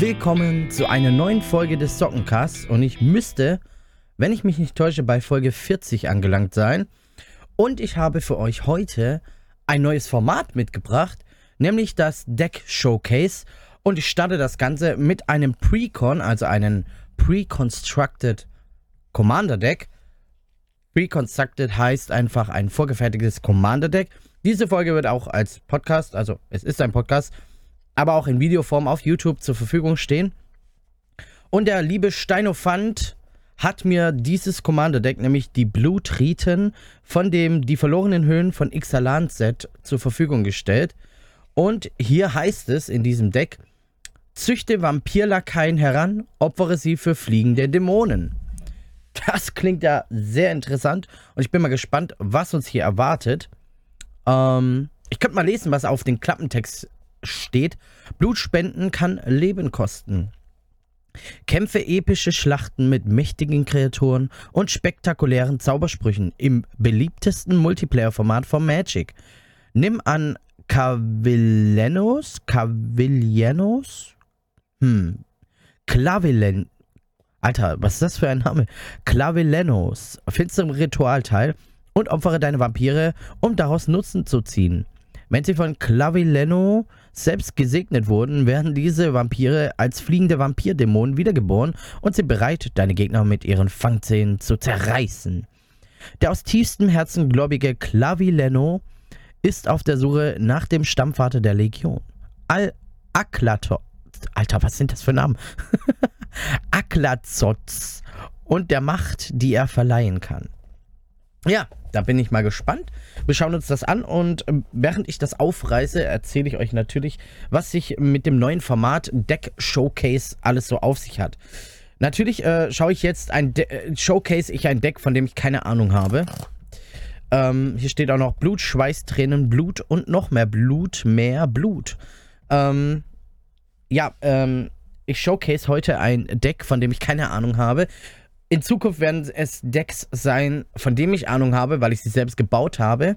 Willkommen zu einer neuen Folge des Sockencasts und ich müsste, wenn ich mich nicht täusche, bei Folge 40 angelangt sein. Und ich habe für euch heute ein neues Format mitgebracht, nämlich das Deck Showcase. Und ich starte das Ganze mit einem Precon, also einem Pre-Constructed Commander Deck. Pre-Constructed heißt einfach ein vorgefertigtes Commander Deck. Diese Folge wird auch als Podcast, also es ist ein Podcast, aber auch in Videoform auf YouTube zur Verfügung stehen. Und der liebe Steinofant hat mir dieses Commander-Deck, nämlich die Blue Triton, von dem Die verlorenen Höhen von Ixalan-Set zur Verfügung gestellt. Und hier heißt es in diesem Deck, züchte Vampirlakaien heran, opfere sie für fliegende Dämonen. Das klingt ja sehr interessant und ich bin mal gespannt, was uns hier erwartet. Ähm, ich könnte mal lesen, was auf den Klappentext steht. Blutspenden kann Leben kosten. Kämpfe epische Schlachten mit mächtigen Kreaturen und spektakulären Zaubersprüchen im beliebtesten Multiplayer-Format von Magic. Nimm an Cavillanos, Cavillanos, hm, Clavillen, Alter, was ist das für ein Name? Clavillanos, finsterem Ritualteil und opfere deine Vampire, um daraus Nutzen zu ziehen. Wenn sie von Clavilleno selbst gesegnet wurden, werden diese Vampire als fliegende Vampirdämonen wiedergeboren und sind bereit, deine Gegner mit ihren Fangzähnen zu zerreißen. Der aus tiefstem Herzen gläubige Clavilleno ist auf der Suche nach dem Stammvater der Legion. Al-Aklator. Alter, was sind das für Namen? Aklazotz und der Macht, die er verleihen kann. Ja, da bin ich mal gespannt. Wir schauen uns das an und ähm, während ich das aufreiße, erzähle ich euch natürlich, was sich mit dem neuen Format Deck Showcase alles so auf sich hat. Natürlich äh, schaue ich jetzt ein De äh, Showcase ich ein Deck, von dem ich keine Ahnung habe. Ähm, hier steht auch noch Blut, Schweiß, Tränen, Blut und noch mehr Blut, mehr Blut. Ähm, ja, ähm, ich showcase heute ein Deck, von dem ich keine Ahnung habe. In Zukunft werden es Decks sein, von denen ich Ahnung habe, weil ich sie selbst gebaut habe.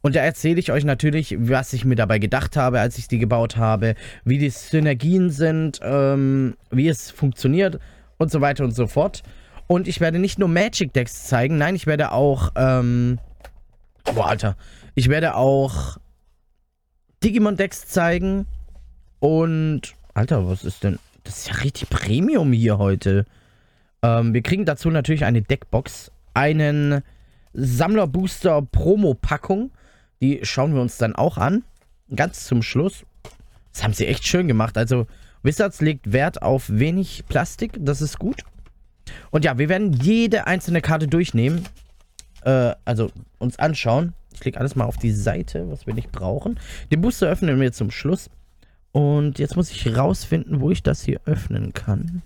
Und da erzähle ich euch natürlich, was ich mir dabei gedacht habe, als ich die gebaut habe, wie die Synergien sind, ähm, wie es funktioniert und so weiter und so fort. Und ich werde nicht nur Magic Decks zeigen, nein, ich werde auch, ähm, boah, Alter, ich werde auch Digimon Decks zeigen und, Alter, was ist denn, das ist ja richtig Premium hier heute. Ähm, wir kriegen dazu natürlich eine Deckbox, einen Sammlerbooster Promo-Packung. Die schauen wir uns dann auch an. Ganz zum Schluss. Das haben sie echt schön gemacht. Also Wizards legt Wert auf wenig Plastik. Das ist gut. Und ja, wir werden jede einzelne Karte durchnehmen. Äh, also uns anschauen. Ich klicke alles mal auf die Seite, was wir nicht brauchen. Den Booster öffnen wir zum Schluss. Und jetzt muss ich rausfinden, wo ich das hier öffnen kann.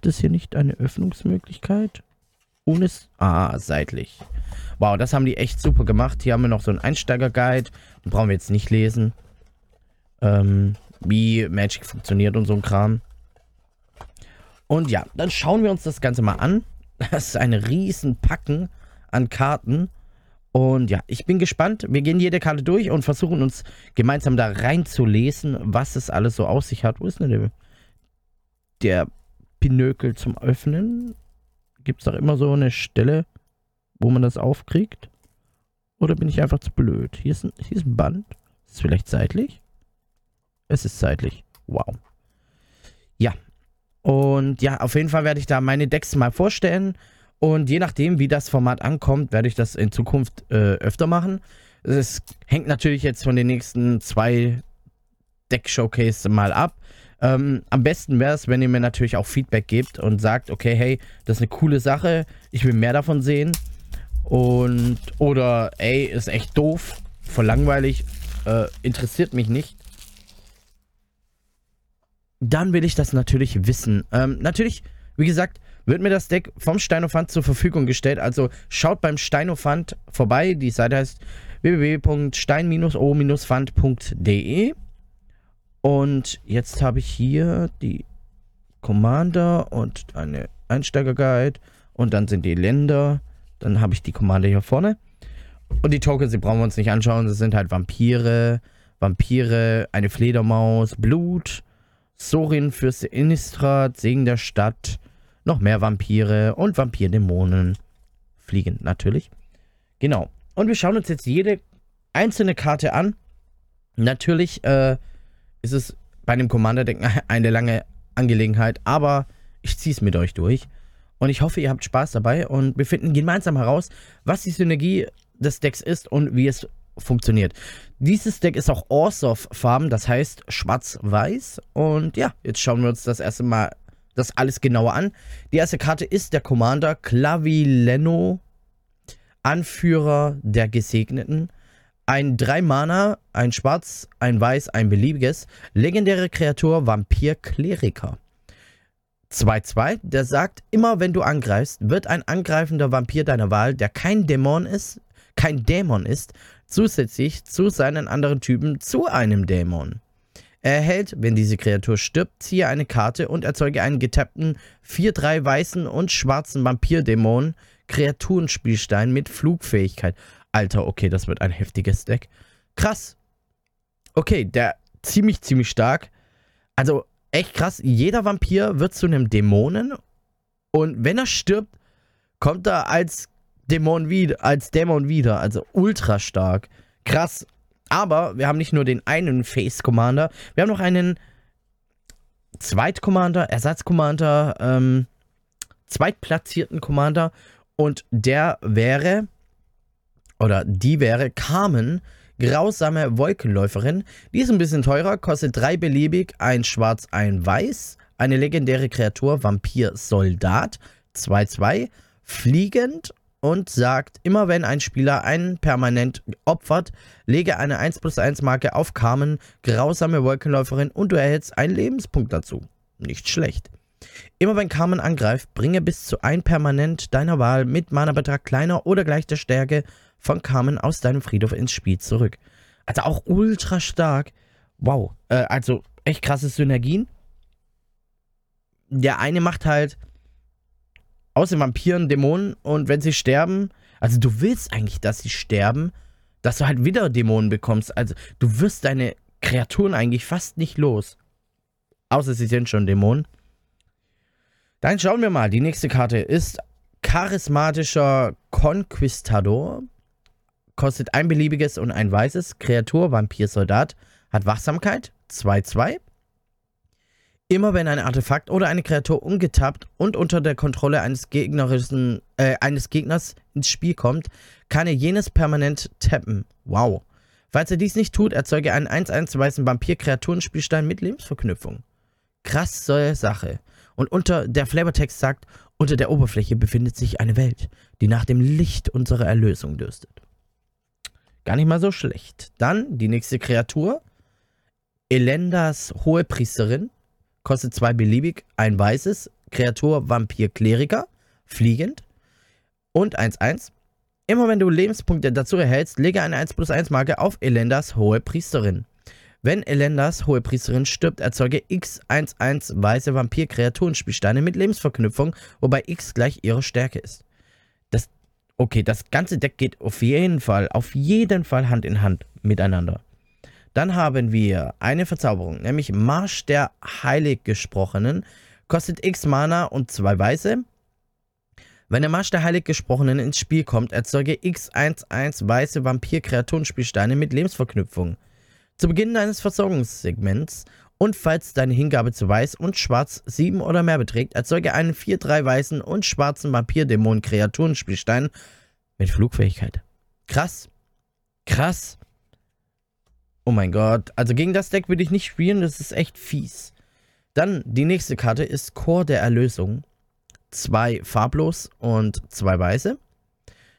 Gibt es hier nicht eine Öffnungsmöglichkeit? Ohne... Ah, seitlich. Wow, das haben die echt super gemacht. Hier haben wir noch so einen Einsteiger-Guide. Brauchen wir jetzt nicht lesen. Ähm, wie Magic funktioniert und so ein Kram. Und ja, dann schauen wir uns das Ganze mal an. Das ist ein riesen Packen an Karten. Und ja, ich bin gespannt. Wir gehen jede Karte durch und versuchen uns gemeinsam da reinzulesen, was es alles so aus sich hat. Wo ist denn der, der Pinökel zum Öffnen? Gibt es doch immer so eine Stelle, wo man das aufkriegt? Oder bin ich einfach zu blöd? Hier ist ein, hier ist ein Band. Ist es vielleicht seitlich? Es ist seitlich. Wow. Ja. Und ja, auf jeden Fall werde ich da meine Decks mal vorstellen. Und je nachdem, wie das Format ankommt, werde ich das in Zukunft äh, öfter machen. Es hängt natürlich jetzt von den nächsten zwei Deck-Showcase mal ab. Ähm, am besten wäre es, wenn ihr mir natürlich auch Feedback gebt und sagt, okay, hey, das ist eine coole Sache, ich will mehr davon sehen. Und, oder, ey, ist echt doof, voll langweilig, äh, interessiert mich nicht. Dann will ich das natürlich wissen. Ähm, natürlich, wie gesagt, wird mir das Deck vom Steinofant zur Verfügung gestellt. Also schaut beim Steinofant vorbei. Die Seite heißt www.stein-o-fand.de. Und jetzt habe ich hier die Commander und eine Einsteiger-Guide. Und dann sind die Länder. Dann habe ich die Commander hier vorne. Und die Tokens, die brauchen wir uns nicht anschauen. Das sind halt Vampire, Vampire, eine Fledermaus, Blut, Sorin, Fürste Innistrad, Segen der Stadt, noch mehr Vampire und Vampirdämonen. Fliegend natürlich. Genau. Und wir schauen uns jetzt jede einzelne Karte an. Natürlich äh, ist es bei einem Commander-Deck eine lange Angelegenheit, aber ich ziehe es mit euch durch. Und ich hoffe, ihr habt Spaß dabei und wir finden gemeinsam heraus, was die Synergie des Decks ist und wie es funktioniert. Dieses Deck ist auch Orsov-Farben, das heißt schwarz-weiß. Und ja, jetzt schauen wir uns das erste Mal das alles genauer an. Die erste Karte ist der Commander Clavileno, Anführer der Gesegneten. Ein 3-Mana, ein Schwarz, ein Weiß, ein beliebiges. Legendäre Kreatur Vampir-Kleriker. 2-2, der sagt, immer wenn du angreifst, wird ein angreifender Vampir deiner Wahl, der kein Dämon ist, kein Dämon ist, zusätzlich zu seinen anderen Typen zu einem Dämon. Er erhält, wenn diese Kreatur stirbt, ziehe eine Karte und erzeuge einen getappten 4-3 weißen und schwarzen Vampir-Dämon Kreaturenspielstein mit Flugfähigkeit. Alter, okay, das wird ein heftiges Deck. Krass. Okay, der ziemlich, ziemlich stark. Also, echt krass. Jeder Vampir wird zu einem Dämonen. Und wenn er stirbt, kommt er als Dämon wieder, als Dämon wieder. Also ultra stark. Krass. Aber wir haben nicht nur den einen Face Commander, wir haben noch einen Zweit-Commander, Ersatz-Commander, ähm, zweitplatzierten Commander. Und der wäre, oder die wäre Carmen, grausame Wolkenläuferin. Die ist ein bisschen teurer, kostet drei beliebig, ein Schwarz, ein Weiß. Eine legendäre Kreatur, Vampir-Soldat, 2-2, fliegend und sagt, immer wenn ein Spieler einen permanent opfert, lege eine 1 plus 1 Marke auf Carmen, grausame Wolkenläuferin und du erhältst einen Lebenspunkt dazu. Nicht schlecht. Immer wenn Carmen angreift, bringe bis zu ein Permanent deiner Wahl mit Mana-Betrag kleiner oder gleich der Stärke von Carmen aus deinem Friedhof ins Spiel zurück. Also auch ultra stark. Wow. Äh, also echt krasse Synergien. Der eine macht halt aus den Vampiren Dämonen und wenn sie sterben, also du willst eigentlich, dass sie sterben, dass du halt wieder Dämonen bekommst. Also du wirst deine Kreaturen eigentlich fast nicht los. Außer sie sind schon Dämonen. Dann schauen wir mal. Die nächste Karte ist charismatischer Conquistador kostet ein beliebiges und ein weißes. Kreatur, Vampir, Soldat, hat Wachsamkeit, 2-2. Immer wenn ein Artefakt oder eine Kreatur ungetappt und unter der Kontrolle eines, gegnerischen, äh, eines Gegners ins Spiel kommt, kann er jenes permanent tappen. Wow. Falls er dies nicht tut, erzeuge einen 1-1 weißen Vampir-Kreaturenspielstein mit Lebensverknüpfung. Krasse Sache. Und unter der Flavortext sagt, unter der Oberfläche befindet sich eine Welt, die nach dem Licht unserer Erlösung dürstet. Gar nicht mal so schlecht. Dann die nächste Kreatur. Elendas Hohepriesterin. Kostet zwei beliebig. Ein weißes. Kreatur Vampir Kleriker. Fliegend. Und 1-1. Immer wenn du Lebenspunkte dazu erhältst, lege eine 1 plus 1 Marke auf Elendas Hohepriesterin. Wenn Elendas Hohepriesterin stirbt, erzeuge X11 weiße Vampir-Kreaturenspielsteine mit Lebensverknüpfung, wobei X gleich ihre Stärke ist. Okay, das ganze Deck geht auf jeden Fall, auf jeden Fall Hand in Hand miteinander. Dann haben wir eine Verzauberung, nämlich Marsch der Heiliggesprochenen. Kostet X Mana und zwei Weiße. Wenn der Marsch der Heiliggesprochenen ins Spiel kommt, erzeuge X11 weiße Vampir-Kreaturenspielsteine mit Lebensverknüpfung. Zu Beginn deines Versorgungssegments und falls deine Hingabe zu Weiß und Schwarz 7 oder mehr beträgt, erzeuge einen 4-3 weißen und schwarzen Vampir-Dämonen-Kreaturenspielstein mit Flugfähigkeit. Krass. Krass. Oh mein Gott. Also gegen das Deck würde ich nicht spielen, das ist echt fies. Dann die nächste Karte ist Chor der Erlösung. Zwei farblos und zwei weiße.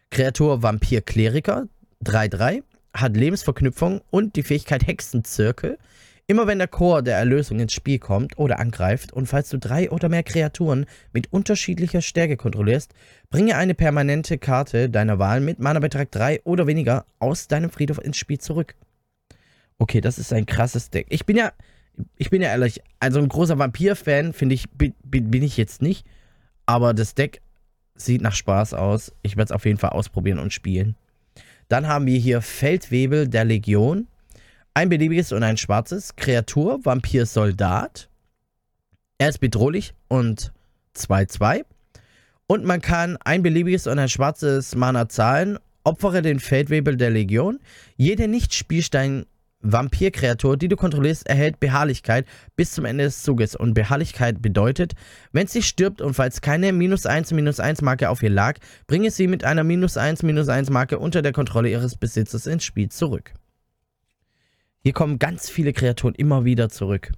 Kreatur Vampir Kleriker 3-3. Hat Lebensverknüpfung und die Fähigkeit Hexenzirkel. Immer wenn der Chor der Erlösung ins Spiel kommt oder angreift und falls du drei oder mehr Kreaturen mit unterschiedlicher Stärke kontrollierst, bringe eine permanente Karte deiner Wahl mit Mana-Betrag 3 oder weniger aus deinem Friedhof ins Spiel zurück. Okay, das ist ein krasses Deck. Ich bin ja, ich bin ja ehrlich, also ein großer Vampir-Fan finde ich, bin, bin ich jetzt nicht, aber das Deck sieht nach Spaß aus. Ich werde es auf jeden Fall ausprobieren und spielen. Dann haben wir hier Feldwebel der Legion. Ein beliebiges und ein schwarzes. Kreatur, Vampir, Soldat. Er ist bedrohlich und 2-2. Und man kann ein beliebiges und ein schwarzes Mana zahlen. Opfere den Feldwebel der Legion. Jede Nicht-Spielstein Vampirkreatur, die du kontrollierst, erhält Beharrlichkeit bis zum Ende des Zuges. Und Beharrlichkeit bedeutet, wenn sie stirbt und falls keine minus 1 minus 1 Marke auf ihr lag, bringe sie mit einer minus 1 minus 1 Marke unter der Kontrolle ihres Besitzers ins Spiel zurück. Hier kommen ganz viele Kreaturen immer wieder zurück.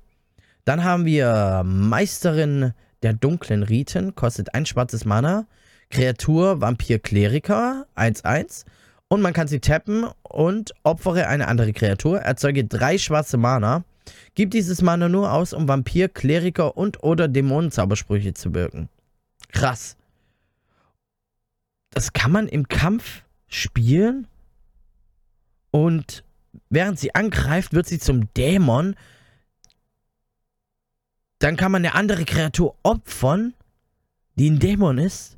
Dann haben wir Meisterin der dunklen Riten, kostet ein schwarzes Mana. Kreatur Vampir Kleriker 1-1 und man kann sie tappen und opfere eine andere Kreatur, erzeuge drei schwarze Mana. Gib dieses Mana nur aus, um Vampir, Kleriker und oder Dämonenzaubersprüche zu wirken. Krass. Das kann man im Kampf spielen und während sie angreift, wird sie zum Dämon. Dann kann man eine andere Kreatur opfern, die ein Dämon ist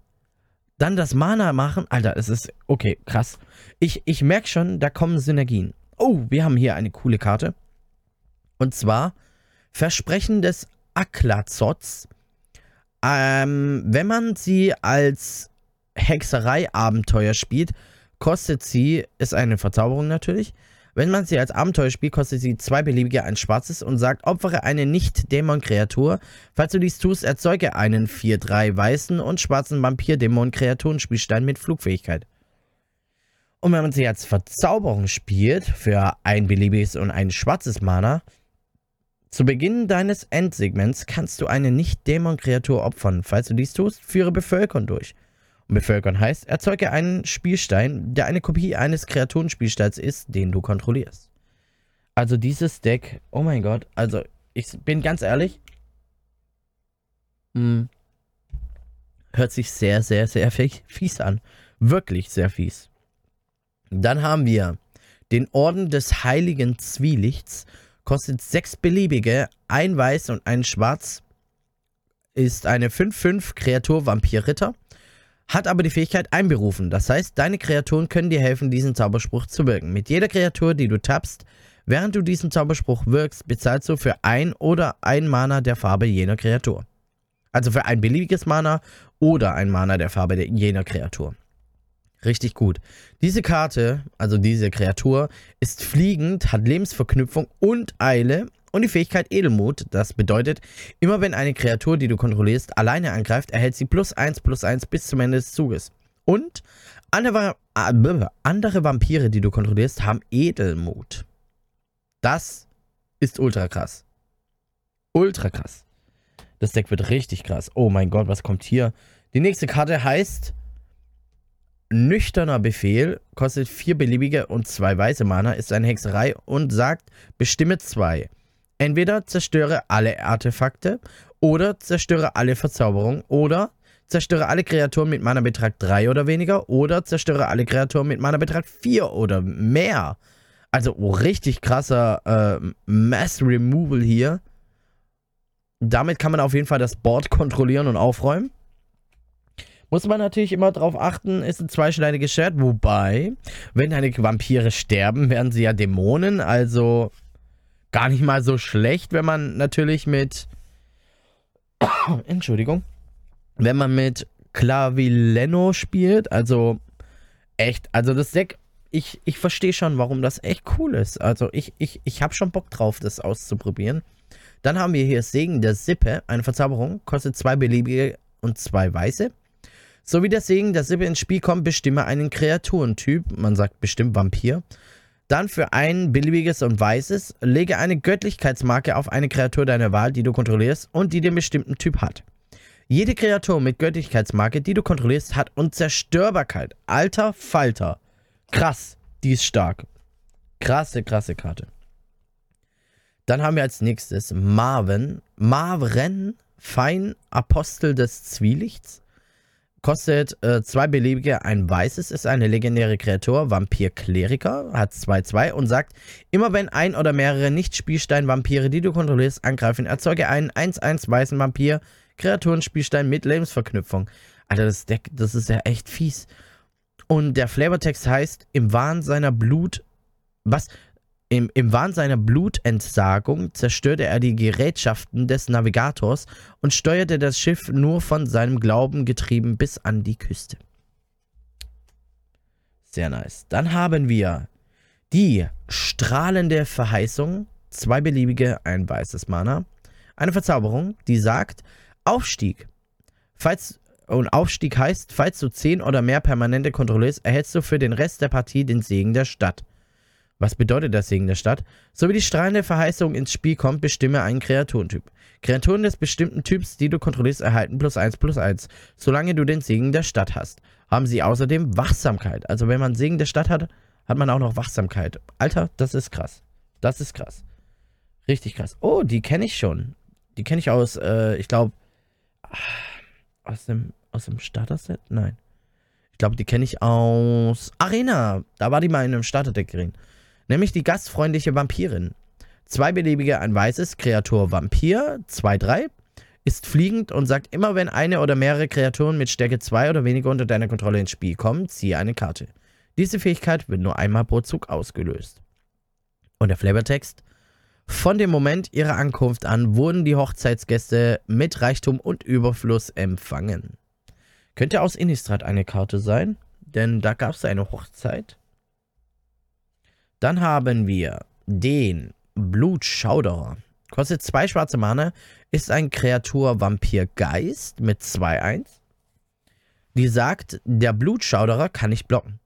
dann das Mana machen. Alter, es ist. Okay, krass. Ich, ich merke schon, da kommen Synergien. Oh, wir haben hier eine coole Karte. Und zwar Versprechen des Aklazots. Ähm, wenn man sie als Hexerei-Abenteuer spielt, kostet sie, ist eine Verzauberung natürlich, wenn man sie als Abenteuer spielt, kostet sie zwei beliebige ein schwarzes und sagt, opfere eine Nicht-Dämon-Kreatur. Falls du dies tust, erzeuge einen 4-3 weißen und schwarzen Vampir-Dämon-Kreaturenspielstein mit Flugfähigkeit. Und wenn man sie als Verzauberung spielt, für ein beliebiges und ein schwarzes Mana, zu Beginn deines Endsegments kannst du eine Nicht-Dämon-Kreatur opfern. Falls du dies tust, führe Bevölkerung durch. Bevölkern heißt, erzeuge einen Spielstein, der eine Kopie eines Kreaturenspielsteins ist, den du kontrollierst. Also dieses Deck, oh mein Gott, also ich bin ganz ehrlich, mh, hm, hört sich sehr, sehr, sehr fies an. Wirklich sehr fies. Dann haben wir den Orden des Heiligen Zwielichts. Kostet sechs beliebige, ein Weiß und ein Schwarz. Ist eine 5-5 Kreatur Vampir-Ritter hat aber die Fähigkeit einberufen. Das heißt, deine Kreaturen können dir helfen, diesen Zauberspruch zu wirken. Mit jeder Kreatur, die du tappst, während du diesen Zauberspruch wirkst, bezahlst du für ein oder ein Mana der Farbe jener Kreatur. Also für ein beliebiges Mana oder ein Mana der Farbe jener Kreatur. Richtig gut. Diese Karte, also diese Kreatur, ist fliegend, hat Lebensverknüpfung und Eile und die Fähigkeit Edelmut. Das bedeutet, immer wenn eine Kreatur, die du kontrollierst, alleine angreift, erhält sie plus 1 plus 1 bis zum Ende des Zuges. Und andere, äh, andere Vampire, die du kontrollierst, haben Edelmut. Das ist ultra krass. Ultra krass. Das Deck wird richtig krass. Oh mein Gott, was kommt hier? Die nächste Karte heißt Nüchterner Befehl, kostet vier beliebige und zwei weiße Mana, ist eine Hexerei und sagt, bestimme zwei. Entweder zerstöre alle Artefakte oder zerstöre alle Verzauberungen oder zerstöre alle Kreaturen mit Mana-Betrag 3 oder weniger oder zerstöre alle Kreaturen mit Mana-Betrag 4 oder mehr. Also oh, richtig krasser äh, Mass Removal hier. Damit kann man auf jeden Fall das Board kontrollieren und aufräumen. Muss man natürlich immer darauf achten, ist ein zweischneidiges Schwert. Wobei, wenn deine Vampire sterben, werden sie ja Dämonen. Also gar nicht mal so schlecht, wenn man natürlich mit. Entschuldigung. Wenn man mit Clavileno spielt. Also echt. Also das Deck. Ich, ich verstehe schon, warum das echt cool ist. Also ich, ich, ich habe schon Bock drauf, das auszuprobieren. Dann haben wir hier Segen der Sippe. Eine Verzauberung. Kostet zwei beliebige und zwei weiße. So wie der Segen der Sippe ins Spiel kommt, bestimme einen Kreaturentyp. Man sagt bestimmt Vampir. Dann für ein beliebiges und weißes, lege eine Göttlichkeitsmarke auf eine Kreatur deiner Wahl, die du kontrollierst und die den bestimmten Typ hat. Jede Kreatur mit Göttlichkeitsmarke, die du kontrollierst, hat Unzerstörbarkeit. Alter Falter. Krass, die ist stark. Krasse, krasse Karte. Dann haben wir als nächstes Marvin. Marvren, Fein, Apostel des Zwielichts. Kostet äh, zwei beliebige. Ein weißes ist eine legendäre Kreatur, Vampir-Kleriker, hat 2-2 und sagt, immer wenn ein oder mehrere Nicht-Spielstein-Vampire, die du kontrollierst, angreifen, erzeuge einen 1-1 weißen Vampir, Kreaturenspielstein mit Lebensverknüpfung. Alter, das Deck, das ist ja echt fies. Und der Flavortext heißt, im Wahn seiner Blut, was? Im, Im Wahn seiner Blutentsagung zerstörte er die Gerätschaften des Navigators und steuerte das Schiff nur von seinem Glauben getrieben bis an die Küste. Sehr nice. Dann haben wir die strahlende Verheißung, zwei beliebige, ein weißes Mana. Eine Verzauberung, die sagt, Aufstieg. Falls, und Aufstieg heißt, falls du 10 oder mehr permanente kontrollierst, erhältst du für den Rest der Partie den Segen der Stadt. Was bedeutet der Segen der Stadt? So wie die strahlende Verheißung ins Spiel kommt, bestimme einen Kreaturentyp. Kreaturen des bestimmten Typs, die du kontrollierst, erhalten plus 1 plus 1, solange du den Segen der Stadt hast. Haben sie außerdem Wachsamkeit. Also wenn man Segen der Stadt hat, hat man auch noch Wachsamkeit. Alter, das ist krass. Das ist krass. Richtig krass. Oh, die kenne ich schon. Die kenne ich aus, äh, ich glaube, aus dem, aus dem Starter-Set? Nein. Ich glaube, die kenne ich aus Arena. Da war die mal in einem Starterdeck drin. Nämlich die gastfreundliche Vampirin. Zwei beliebige, ein weißes, Kreatur Vampir, 2-3, ist fliegend und sagt immer, wenn eine oder mehrere Kreaturen mit Stärke 2 oder weniger unter deiner Kontrolle ins Spiel kommen, ziehe eine Karte. Diese Fähigkeit wird nur einmal pro Zug ausgelöst. Und der Flavortext? Von dem Moment ihrer Ankunft an wurden die Hochzeitsgäste mit Reichtum und Überfluss empfangen. Könnte aus Innistrad eine Karte sein, denn da gab es eine Hochzeit. Dann haben wir den Blutschauderer. Kostet zwei schwarze Mana, ist ein Kreatur-Vampir-Geist mit 2-1. Die sagt, der Blutschauderer kann nicht blocken.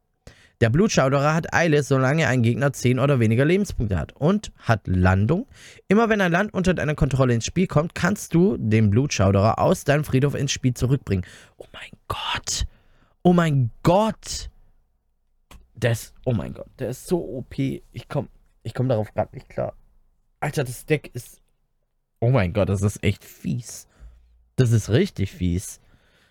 Der Blutschauderer hat Eile, solange ein Gegner 10 oder weniger Lebenspunkte hat. Und hat Landung. Immer wenn ein Land unter deiner Kontrolle ins Spiel kommt, kannst du den Blutschauderer aus deinem Friedhof ins Spiel zurückbringen. Oh mein Gott. Oh mein Gott. Der ist, oh mein Gott, der ist so OP. Ich komm, ich komm darauf gerade nicht klar. Alter, das Deck ist, oh mein Gott, das ist echt fies. Das ist richtig fies.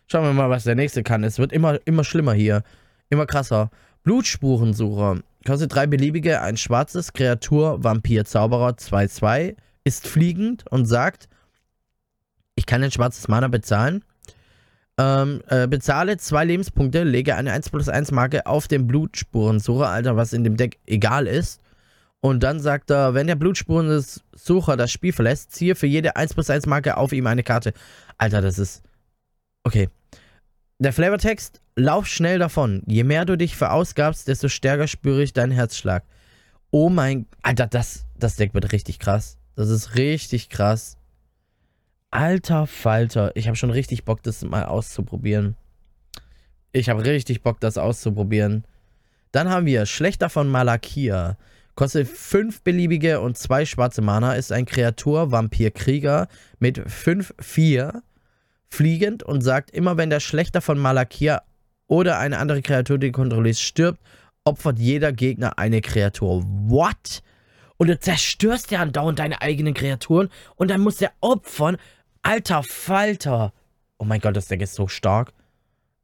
Schauen wir mal, was der nächste kann. Es wird immer, immer schlimmer hier. Immer krasser. Blutspurensucher. Kostet drei beliebige, ein schwarzes Kreatur, Vampir, Zauberer, 2-2. Ist fliegend und sagt, ich kann ein schwarzes Mana bezahlen. Ähm, äh, bezahle zwei Lebenspunkte, lege eine 1 plus 1 Marke auf den Blutspurensucher, Alter, was in dem Deck egal ist. Und dann sagt er, wenn der Blutspurensucher das Spiel verlässt, ziehe für jede 1 plus 1 Marke auf ihm eine Karte. Alter, das ist... Okay. Der Flavortext, lauf schnell davon. Je mehr du dich verausgabst, desto stärker spüre ich deinen Herzschlag. Oh mein... Alter, das, das Deck wird richtig krass. Das ist richtig krass. Alter Falter, ich habe schon richtig Bock, das mal auszuprobieren. Ich habe richtig Bock, das auszuprobieren. Dann haben wir Schlechter von Malakia. Kostet 5 beliebige und 2 schwarze Mana. Ist ein Kreatur, Vampir, Krieger mit 5-4. Fliegend und sagt, immer wenn der Schlechter von Malakia oder eine andere Kreatur, die du kontrollierst, stirbt, opfert jeder Gegner eine Kreatur. What? Und du zerstörst ja andauernd deine eigenen Kreaturen und dann muss der opfern. Alter Falter. Oh mein Gott, das Deck ist so stark.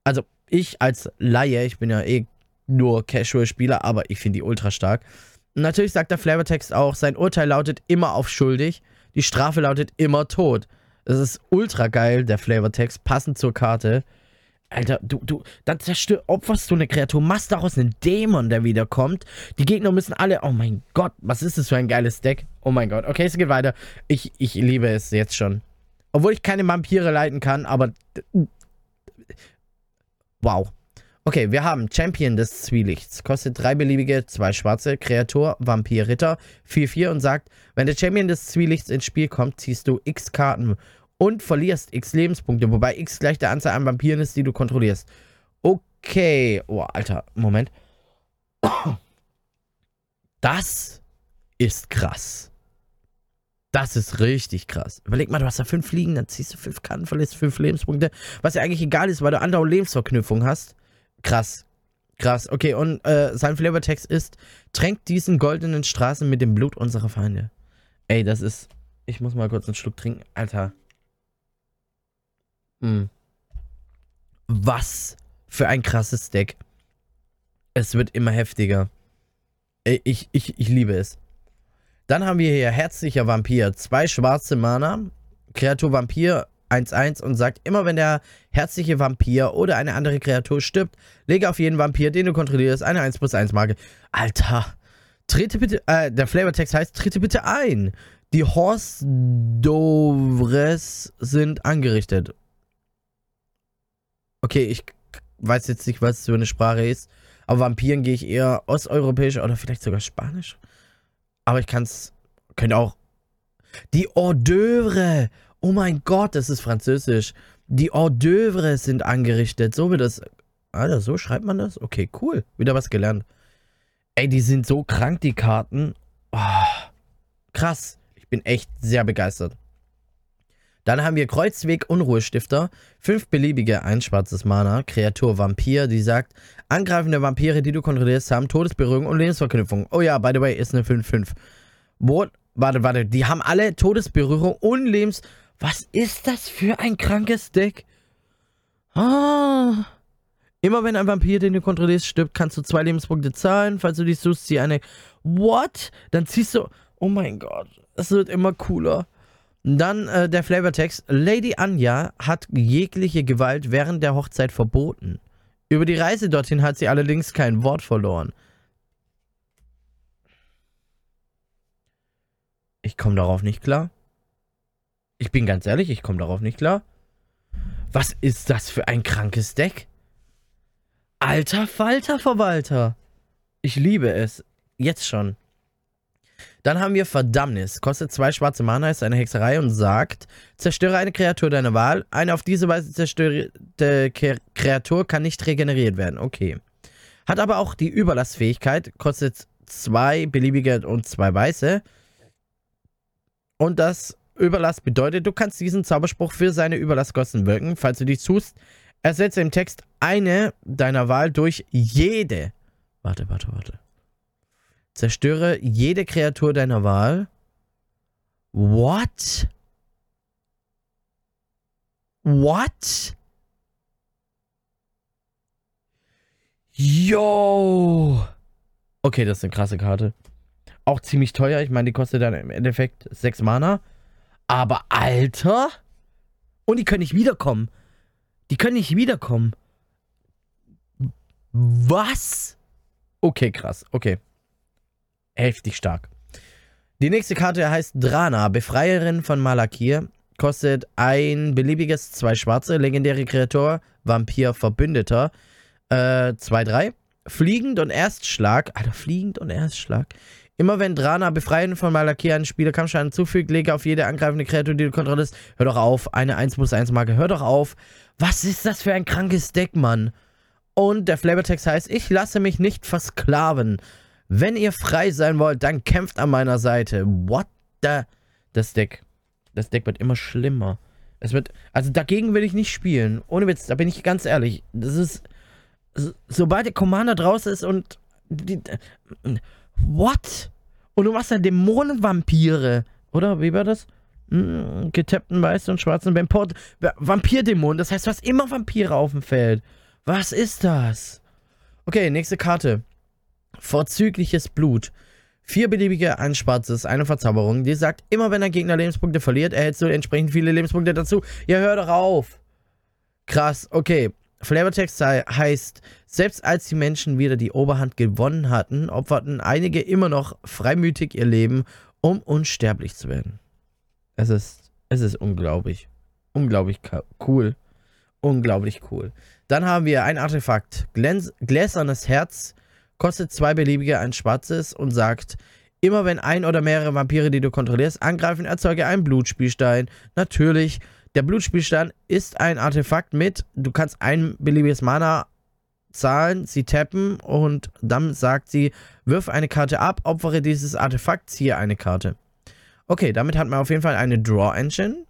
Also, ich als Laie, ich bin ja eh nur Casual-Spieler, aber ich finde die ultra stark. natürlich sagt der Flavortext auch, sein Urteil lautet immer auf schuldig, die Strafe lautet immer tot. Das ist ultra geil, der Flavortext, passend zur Karte. Alter, du, du, dann zerstör, opferst du eine Kreatur, machst daraus einen Dämon, der wiederkommt. Die Gegner müssen alle, oh mein Gott, was ist das für ein geiles Deck? Oh mein Gott, okay, es geht weiter. Ich, ich liebe es jetzt schon. Obwohl ich keine Vampire leiten kann, aber... Wow. Okay, wir haben Champion des Zwielichts. Kostet drei beliebige, zwei schwarze, Kreatur, Vampir, Ritter, 4-4 und sagt, wenn der Champion des Zwielichts ins Spiel kommt, ziehst du x Karten und verlierst x Lebenspunkte, wobei x gleich der Anzahl an Vampiren ist, die du kontrollierst. Okay. Oh, Alter, Moment. Das ist krass. Das ist richtig krass. Überleg mal, du hast da fünf Fliegen, dann ziehst du fünf Karten, verlierst fünf Lebenspunkte. Was ja eigentlich egal ist, weil du andere Lebensverknüpfung hast. Krass. Krass. Okay, und äh, sein Flavortext ist, tränkt diesen goldenen Straßen mit dem Blut unserer Feinde. Ey, das ist... Ich muss mal kurz einen Schluck trinken. Alter. Hm. Was für ein krasses Deck. Es wird immer heftiger. Ich, ich, ich liebe es. Dann haben wir hier Herzlicher Vampir. Zwei schwarze Mana. Kreatur Vampir 1-1 und sagt, immer wenn der herzliche Vampir oder eine andere Kreatur stirbt, lege auf jeden Vampir, den du kontrollierst, eine 1 plus 1 Marke. Alter, Trete bitte, äh, der Flavortext heißt, trete bitte ein. Die Horse Dovres sind angerichtet. Okay, ich weiß jetzt nicht, was es für eine Sprache ist. Aber Vampiren gehe ich eher osteuropäisch oder vielleicht sogar Spanisch. Aber ich kann es, könnte auch. Die Hors. Oh mein Gott, das ist Französisch. Die Hors sind angerichtet. So wird das. Alter, so schreibt man das? Okay, cool. Wieder was gelernt. Ey, die sind so krank, die Karten. Oh, krass. Ich bin echt sehr begeistert. Dann haben wir Kreuzweg Unruhestifter. Fünf beliebige, ein schwarzes Mana. Kreatur Vampir, die sagt, angreifende Vampire, die du kontrollierst, haben Todesberührung und Lebensverknüpfung. Oh ja, by the way, ist eine 5-5. Wo, warte, warte, die haben alle Todesberührung und Lebens... Was ist das für ein krankes Deck? Ah... Immer wenn ein Vampir, den du kontrollierst, stirbt, kannst du zwei Lebenspunkte zahlen. Falls du dich suchst, zieh eine. What? Dann ziehst du. Oh mein Gott. Es wird immer cooler. Dann äh, der Flavortext. Lady Anja hat jegliche Gewalt während der Hochzeit verboten. Über die Reise dorthin hat sie allerdings kein Wort verloren. Ich komme darauf nicht klar. Ich bin ganz ehrlich, ich komme darauf nicht klar. Was ist das für ein krankes Deck? Alter Falter Verwalter. Ich liebe es. Jetzt schon. Dann haben wir Verdammnis. Kostet zwei schwarze Mana, ist eine Hexerei und sagt, zerstöre eine Kreatur deiner Wahl. Eine auf diese Weise zerstörte Kreatur kann nicht regeneriert werden. Okay. Hat aber auch die Überlastfähigkeit. Kostet zwei beliebige und zwei weiße. Und das Überlast bedeutet, du kannst diesen Zauberspruch für seine Überlastkosten wirken. Falls du dich tust, Ersetze im Text eine deiner Wahl durch jede. Warte, warte, warte. Zerstöre jede Kreatur deiner Wahl. What? What? Yo! Okay, das ist eine krasse Karte. Auch ziemlich teuer. Ich meine, die kostet dann im Endeffekt 6 Mana. Aber Alter! Und die können nicht wiederkommen. Die können nicht wiederkommen. Was? Okay, krass. Okay. Heftig stark. Die nächste Karte heißt Drana, Befreierin von Malakir. Kostet ein beliebiges, zwei schwarze, legendäre Kreatur, Vampir, Verbündeter. Äh, 2-3. Fliegend und Erstschlag. Alter, fliegend und Erstschlag. Immer wenn Drana Befreien von Malakir einen Spieler Kampfschaden zufügt, lege auf jede angreifende Kreatur, die du kontrollierst. Hör doch auf. Eine 1 plus 1 Marke. Hör doch auf. Was ist das für ein krankes Deck, Mann? Und der Flavortext heißt, ich lasse mich nicht versklaven. Wenn ihr frei sein wollt, dann kämpft an meiner Seite. What the... Das Deck. Das Deck wird immer schlimmer. Es wird... Also dagegen will ich nicht spielen. Ohne Witz, da bin ich ganz ehrlich. Das ist... sobald der Commander draußen ist und... Die, what? Und du machst ja Dämonenvampire. Oder? Wie war das? Hm, getappten weißen und schwarzen Vampir Vampirdämon. Das heißt, du hast immer Vampire auf dem Feld. Was ist das? Okay, nächste Karte. Vorzügliches Blut. Vier beliebige, ein eine Verzauberung, die sagt, immer wenn ein Gegner Lebenspunkte verliert, erhältst du entsprechend viele Lebenspunkte dazu. Ja, hör doch auf. Krass, okay. Flavortext heißt, selbst als die Menschen wieder die Oberhand gewonnen hatten, opferten einige immer noch freimütig ihr Leben, um unsterblich zu werden. Es ist, es ist unglaublich. Unglaublich cool. Unglaublich cool. Dann haben wir ein Artefakt. Gläsernes Herz. Kostet zwei beliebige, ein schwarzes und sagt, immer wenn ein oder mehrere Vampire, die du kontrollierst, angreifen, erzeuge einen Blutspielstein. Natürlich, der Blutspielstein ist ein Artefakt mit, du kannst ein beliebiges Mana zahlen, sie tappen und dann sagt sie, wirf eine Karte ab, opfere dieses Artefakt, ziehe eine Karte. Okay, damit hat man auf jeden Fall eine Draw Engine.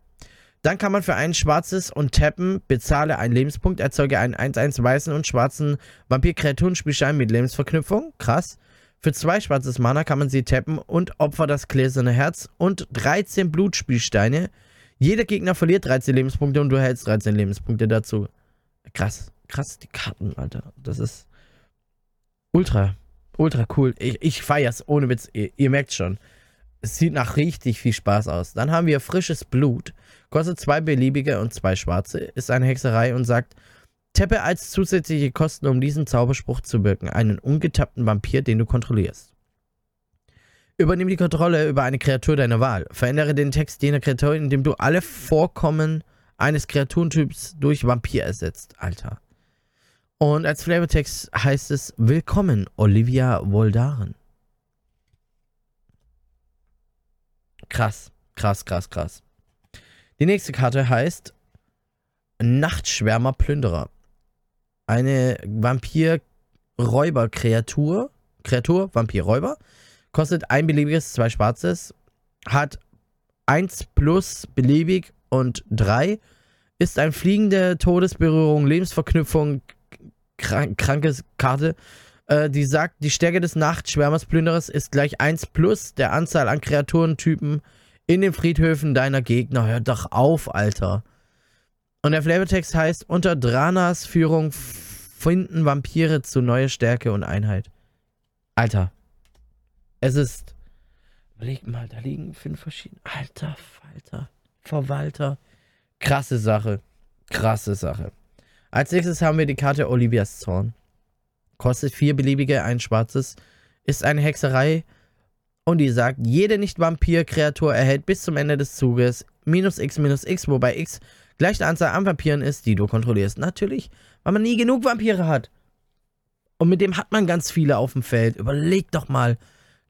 Dann kann man für ein schwarzes und tappen, bezahle einen Lebenspunkt, erzeuge einen 1-1 weißen und schwarzen Vampir-Kreaturenspielstein mit Lebensverknüpfung. Krass. Für zwei schwarzes Mana kann man sie tappen und opfer das gläserne Herz und 13 Blutspielsteine. Jeder Gegner verliert 13 Lebenspunkte und du hältst 13 Lebenspunkte dazu. Krass, krass, die Karten, Alter. Das ist ultra, ultra cool. Ich, ich feier's, ohne Witz. Ihr, ihr merkt schon. Es sieht nach richtig viel Spaß aus. Dann haben wir frisches Blut. Kostet zwei beliebige und zwei schwarze. Ist eine Hexerei und sagt, Teppe als zusätzliche Kosten, um diesen Zauberspruch zu wirken. Einen ungetappten Vampir, den du kontrollierst. Übernimm die Kontrolle über eine Kreatur deiner Wahl. Verändere den Text jener Kreatur, indem du alle Vorkommen eines Kreaturentyps durch Vampir ersetzt. Alter. Und als Flavortext heißt es Willkommen, Olivia Voldaren. Krass, krass, krass, krass. Die nächste Karte heißt Nachtschwärmer Plünderer. Eine Vampir-Räuber-Kreatur. Kreatur, Vampir-Räuber. Kostet ein beliebiges, zwei schwarzes. Hat 1 plus beliebig und 3. Ist ein fliegende Todesberührung, Lebensverknüpfung, krank, kranke Karte. Äh, die sagt, die Stärke des Nachtschwärmers Plünderers ist gleich 1 plus der Anzahl an Kreaturentypen in den Friedhöfen deiner Gegner. Hör doch auf, Alter. Und der Flavortext heißt, unter Dranas Führung finden Vampire zu neuer Stärke und Einheit. Alter. Es ist. Überleg mal, da liegen fünf verschiedene. Alter Falter. Verwalter. Krasse Sache. Krasse Sache. Als nächstes haben wir die Karte Olivias Zorn. Kostet vier beliebige, ein schwarzes. Ist eine Hexerei. Und die sagt, jede Nicht-Vampir-Kreatur erhält bis zum Ende des Zuges minus x minus x, wobei x gleich der Anzahl an Vampiren ist, die du kontrollierst. Natürlich, weil man nie genug Vampire hat. Und mit dem hat man ganz viele auf dem Feld. Überleg doch mal.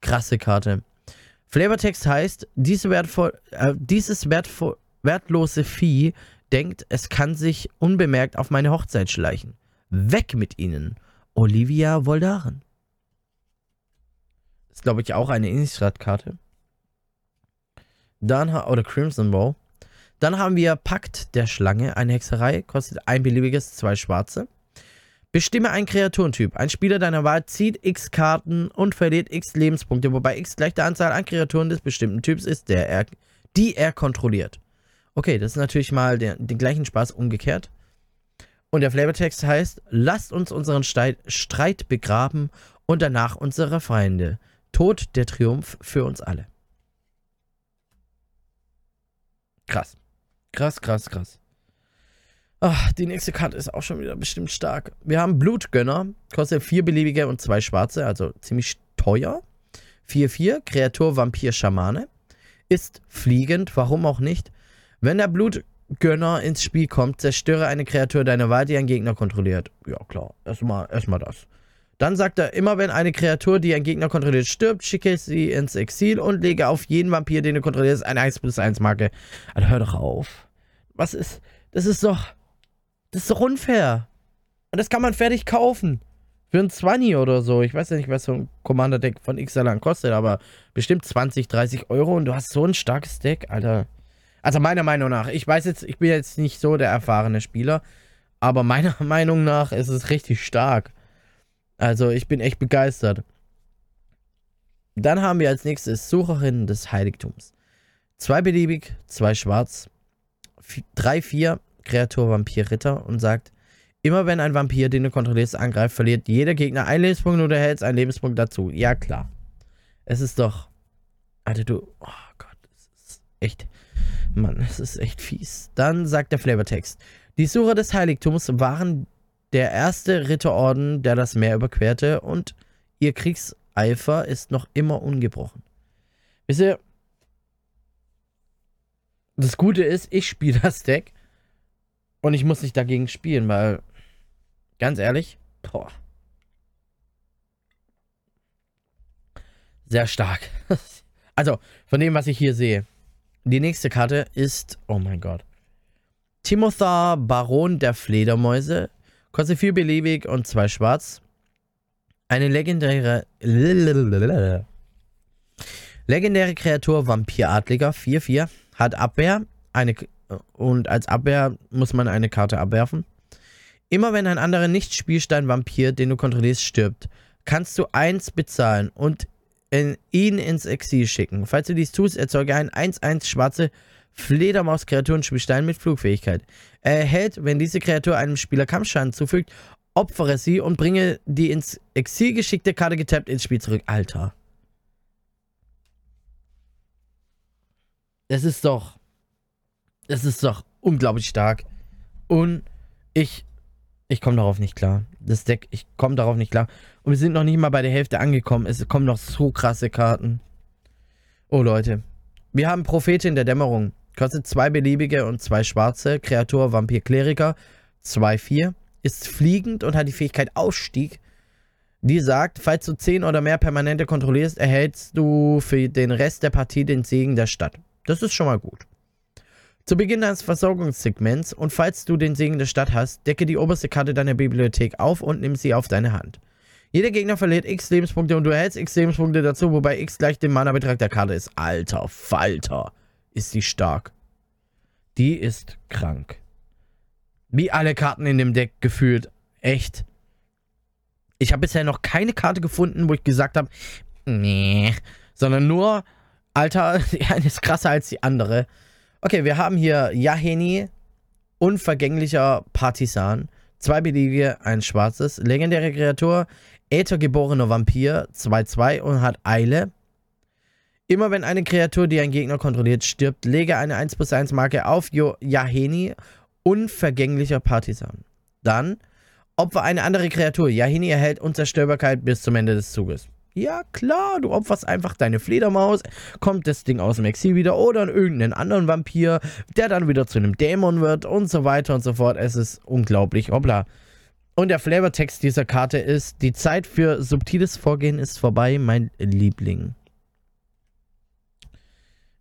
Krasse Karte. Flavortext heißt, diese wertvoll, äh, dieses wertvoll, wertlose Vieh denkt, es kann sich unbemerkt auf meine Hochzeit schleichen. Weg mit ihnen. Olivia Voldaren. Ist, glaube ich, auch eine Innistrad-Karte. Dann, oder Crimson Bow. Dann haben wir Pakt der Schlange, eine Hexerei, kostet ein beliebiges, zwei schwarze. Bestimme einen Kreaturentyp. Ein Spieler deiner Wahl zieht x Karten und verliert x Lebenspunkte, wobei x gleich der Anzahl an Kreaturen des bestimmten Typs ist, der er, die er kontrolliert. Okay, das ist natürlich mal der, den gleichen Spaß umgekehrt. Und der Flavortext heißt, lasst uns unseren Streit begraben und danach unsere Feinde. Tod der Triumph für uns alle. Krass. Krass, krass, krass. Ach, die nächste Karte ist auch schon wieder bestimmt stark. Wir haben Blutgönner, kostet vier beliebige und zwei schwarze, also ziemlich teuer. 4-4, Kreatur, Vampir, Schamane. Ist fliegend, warum auch nicht. Wenn der Blutgönner ins Spiel kommt, zerstöre eine Kreatur deiner Wahl, die einen Gegner kontrolliert. Ja, klar. Erstmal erstmal das. Dann sagt er, immer wenn eine Kreatur, die ein Gegner kontrolliert, stirbt, schicke sie ins Exil und lege auf jeden Vampir, den du kontrollierst, eine 1 plus 1 Marke. Also hör doch auf. Was ist. Das ist doch. Das ist doch unfair. Und das kann man fertig kaufen. Für ein 20 oder so. Ich weiß ja nicht, was so ein Commander-Deck von Xalan kostet, aber bestimmt 20, 30 Euro und du hast so ein starkes Deck, Alter. Also meiner Meinung nach. Ich weiß jetzt, ich bin jetzt nicht so der erfahrene Spieler, aber meiner Meinung nach ist es richtig stark. Also ich bin echt begeistert. Dann haben wir als nächstes Sucherin des Heiligtums. Zwei beliebig, zwei schwarz, 3-4 Kreatur Vampir Ritter und sagt, immer wenn ein Vampir, den du kontrollierst, angreift, verliert jeder Gegner einen Lebenspunkt und erhältst einen Lebenspunkt dazu. Ja, klar. Es ist doch. Alter, du. Oh Gott, es ist echt. Mann, es ist echt fies. Dann sagt der Flavortext. Die Sucher des Heiligtums waren der erste Ritterorden, der das Meer überquerte und ihr Kriegseifer ist noch immer ungebrochen. Wisst ihr, das Gute ist, ich spiele das Deck und ich muss nicht dagegen spielen, weil, ganz ehrlich, boah. Sehr stark. Also, von dem, was ich hier sehe. Die nächste Karte ist, oh mein Gott. Timothar, Baron der Fledermäuse. Kostet 4 beliebig und 2 schwarz. Eine legendäre. Legendäre Kreatur Vampiradliger 4-4 hat Abwehr eine, und als Abwehr muss man eine Karte abwerfen. Immer wenn ein anderer Nicht-Spielstein-Vampir, den du kontrollierst, stirbt, kannst du 1 bezahlen und in, ihn ins Exil schicken. Falls du dies tust, erzeuge ein 1-1 schwarze Fledermaus-Kreaturenspielstein mit Flugfähigkeit. Er erhält, wenn diese Kreatur einem Spieler Kampfschaden zufügt, opfere sie und bringe die ins Exil geschickte Karte getappt ins Spiel zurück. Alter. Das ist doch. Das ist doch unglaublich stark. Und ich. Ich komme darauf nicht klar. Das Deck, ich komme darauf nicht klar. Und wir sind noch nicht mal bei der Hälfte angekommen. Es kommen noch so krasse Karten. Oh Leute, wir haben Prophetin der Dämmerung. Kostet zwei beliebige und zwei schwarze. Kreatur Vampir Kleriker. 2-4. Ist fliegend und hat die Fähigkeit Ausstieg. Die sagt, falls du 10 oder mehr Permanente kontrollierst, erhältst du für den Rest der Partie den Segen der Stadt. Das ist schon mal gut. Zu Beginn deines Versorgungssegments und falls du den Segen der Stadt hast, decke die oberste Karte deiner Bibliothek auf und nimm sie auf deine Hand. Jeder Gegner verliert x Lebenspunkte und du erhältst x Lebenspunkte dazu, wobei x gleich dem Mana-Betrag der Karte ist. Alter Falter, ist die stark. Die ist krank. Wie alle Karten in dem Deck gefühlt. Echt. Ich habe bisher noch keine Karte gefunden, wo ich gesagt habe, nee. Sondern nur, Alter, die eine ist krasser als die andere. Okay, wir haben hier Yaheni, unvergänglicher Partisan. Zwei beliebige, ein schwarzes. Legendäre Kreatur, Äthergeborener Vampir, 2-2 und hat Eile. Immer wenn eine Kreatur, die ein Gegner kontrolliert, stirbt, lege eine 1 plus 1 Marke auf Yaheni, unvergänglicher Partisan. Dann opfer eine andere Kreatur. Yahini erhält Unzerstörbarkeit bis zum Ende des Zuges. Ja, klar, du opferst einfach deine Fledermaus, kommt das Ding aus dem Exil wieder oder irgendeinen anderen Vampir, der dann wieder zu einem Dämon wird und so weiter und so fort. Es ist unglaublich. Hoppla. Und der Flavortext dieser Karte ist, die Zeit für subtiles Vorgehen ist vorbei, mein Liebling.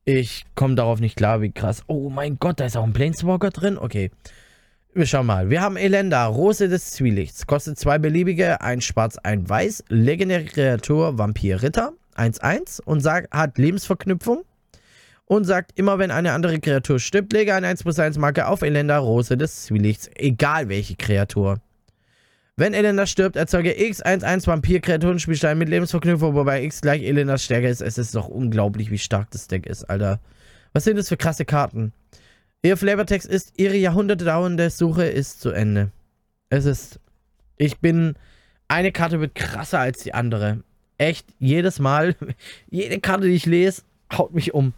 Ich komme darauf nicht klar, wie krass. Oh mein Gott, da ist auch ein Planeswalker drin? Okay. Wir schauen mal. Wir haben Elenda, Rose des Zwielichts. Kostet zwei beliebige, ein schwarz, ein weiß. Legendäre Kreatur, Vampir Ritter. 1-1 und sagt, hat Lebensverknüpfung. Und sagt, immer wenn eine andere Kreatur stirbt, lege eine 1 plus 1 Marke auf Elenda, Rose des Zwielichts. Egal welche Kreatur. Wenn Elenda stirbt, erzeuge X11 Vampir-Kreaturenspielstein mit Lebensverknüpfung, wobei X gleich Elendas Stärke ist. Es ist doch unglaublich, wie stark das Deck ist, Alter. Was sind das für krasse Karten? Ihr Flavortext ist, ihre jahrhundertedauernde Suche ist zu Ende. Es ist, ich bin, eine Karte wird krasser als die andere. Echt, jedes Mal, jede Karte, die ich lese, haut mich um.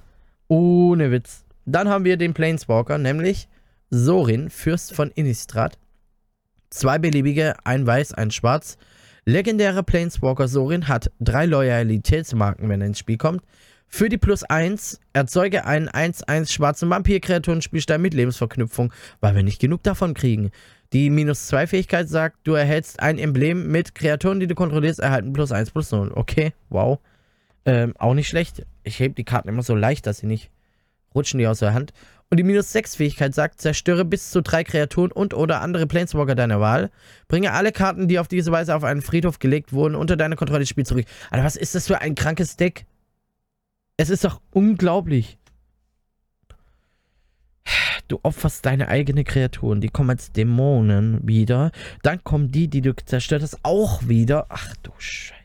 Ohne Witz. Dann haben wir den Planeswalker, nämlich Sorin, Fürst von Innistrad. Zwei beliebige, ein weiß, ein schwarz. Legendäre Planeswalker Sorin hat drei Loyalitätsmarken, wenn er ins Spiel kommt. Für die plus 1 erzeuge einen 1-1 schwarzen Vampir-Kreaturen-Spielstein mit Lebensverknüpfung, weil wir nicht genug davon kriegen. Die minus 2 Fähigkeit sagt, du erhältst ein Emblem mit Kreaturen, die du kontrollierst, erhalten plus 1 plus 0. Okay, wow. Ähm, auch nicht schlecht. Ich hebe die Karten immer so leicht, dass sie nicht rutschen die aus der Hand. Und die minus 6 Fähigkeit sagt, zerstöre bis zu drei Kreaturen und oder andere Planeswalker deiner Wahl. Bringe alle Karten, die auf diese Weise auf einen Friedhof gelegt wurden, unter deine Kontrolle ins Spiel zurück. Alter, was ist das für ein krankes Deck? Es ist doch unglaublich. Du opferst deine eigene Kreaturen, die kommen als Dämonen wieder. Dann kommen die, die du zerstört hast, auch wieder. Ach du Scheiße.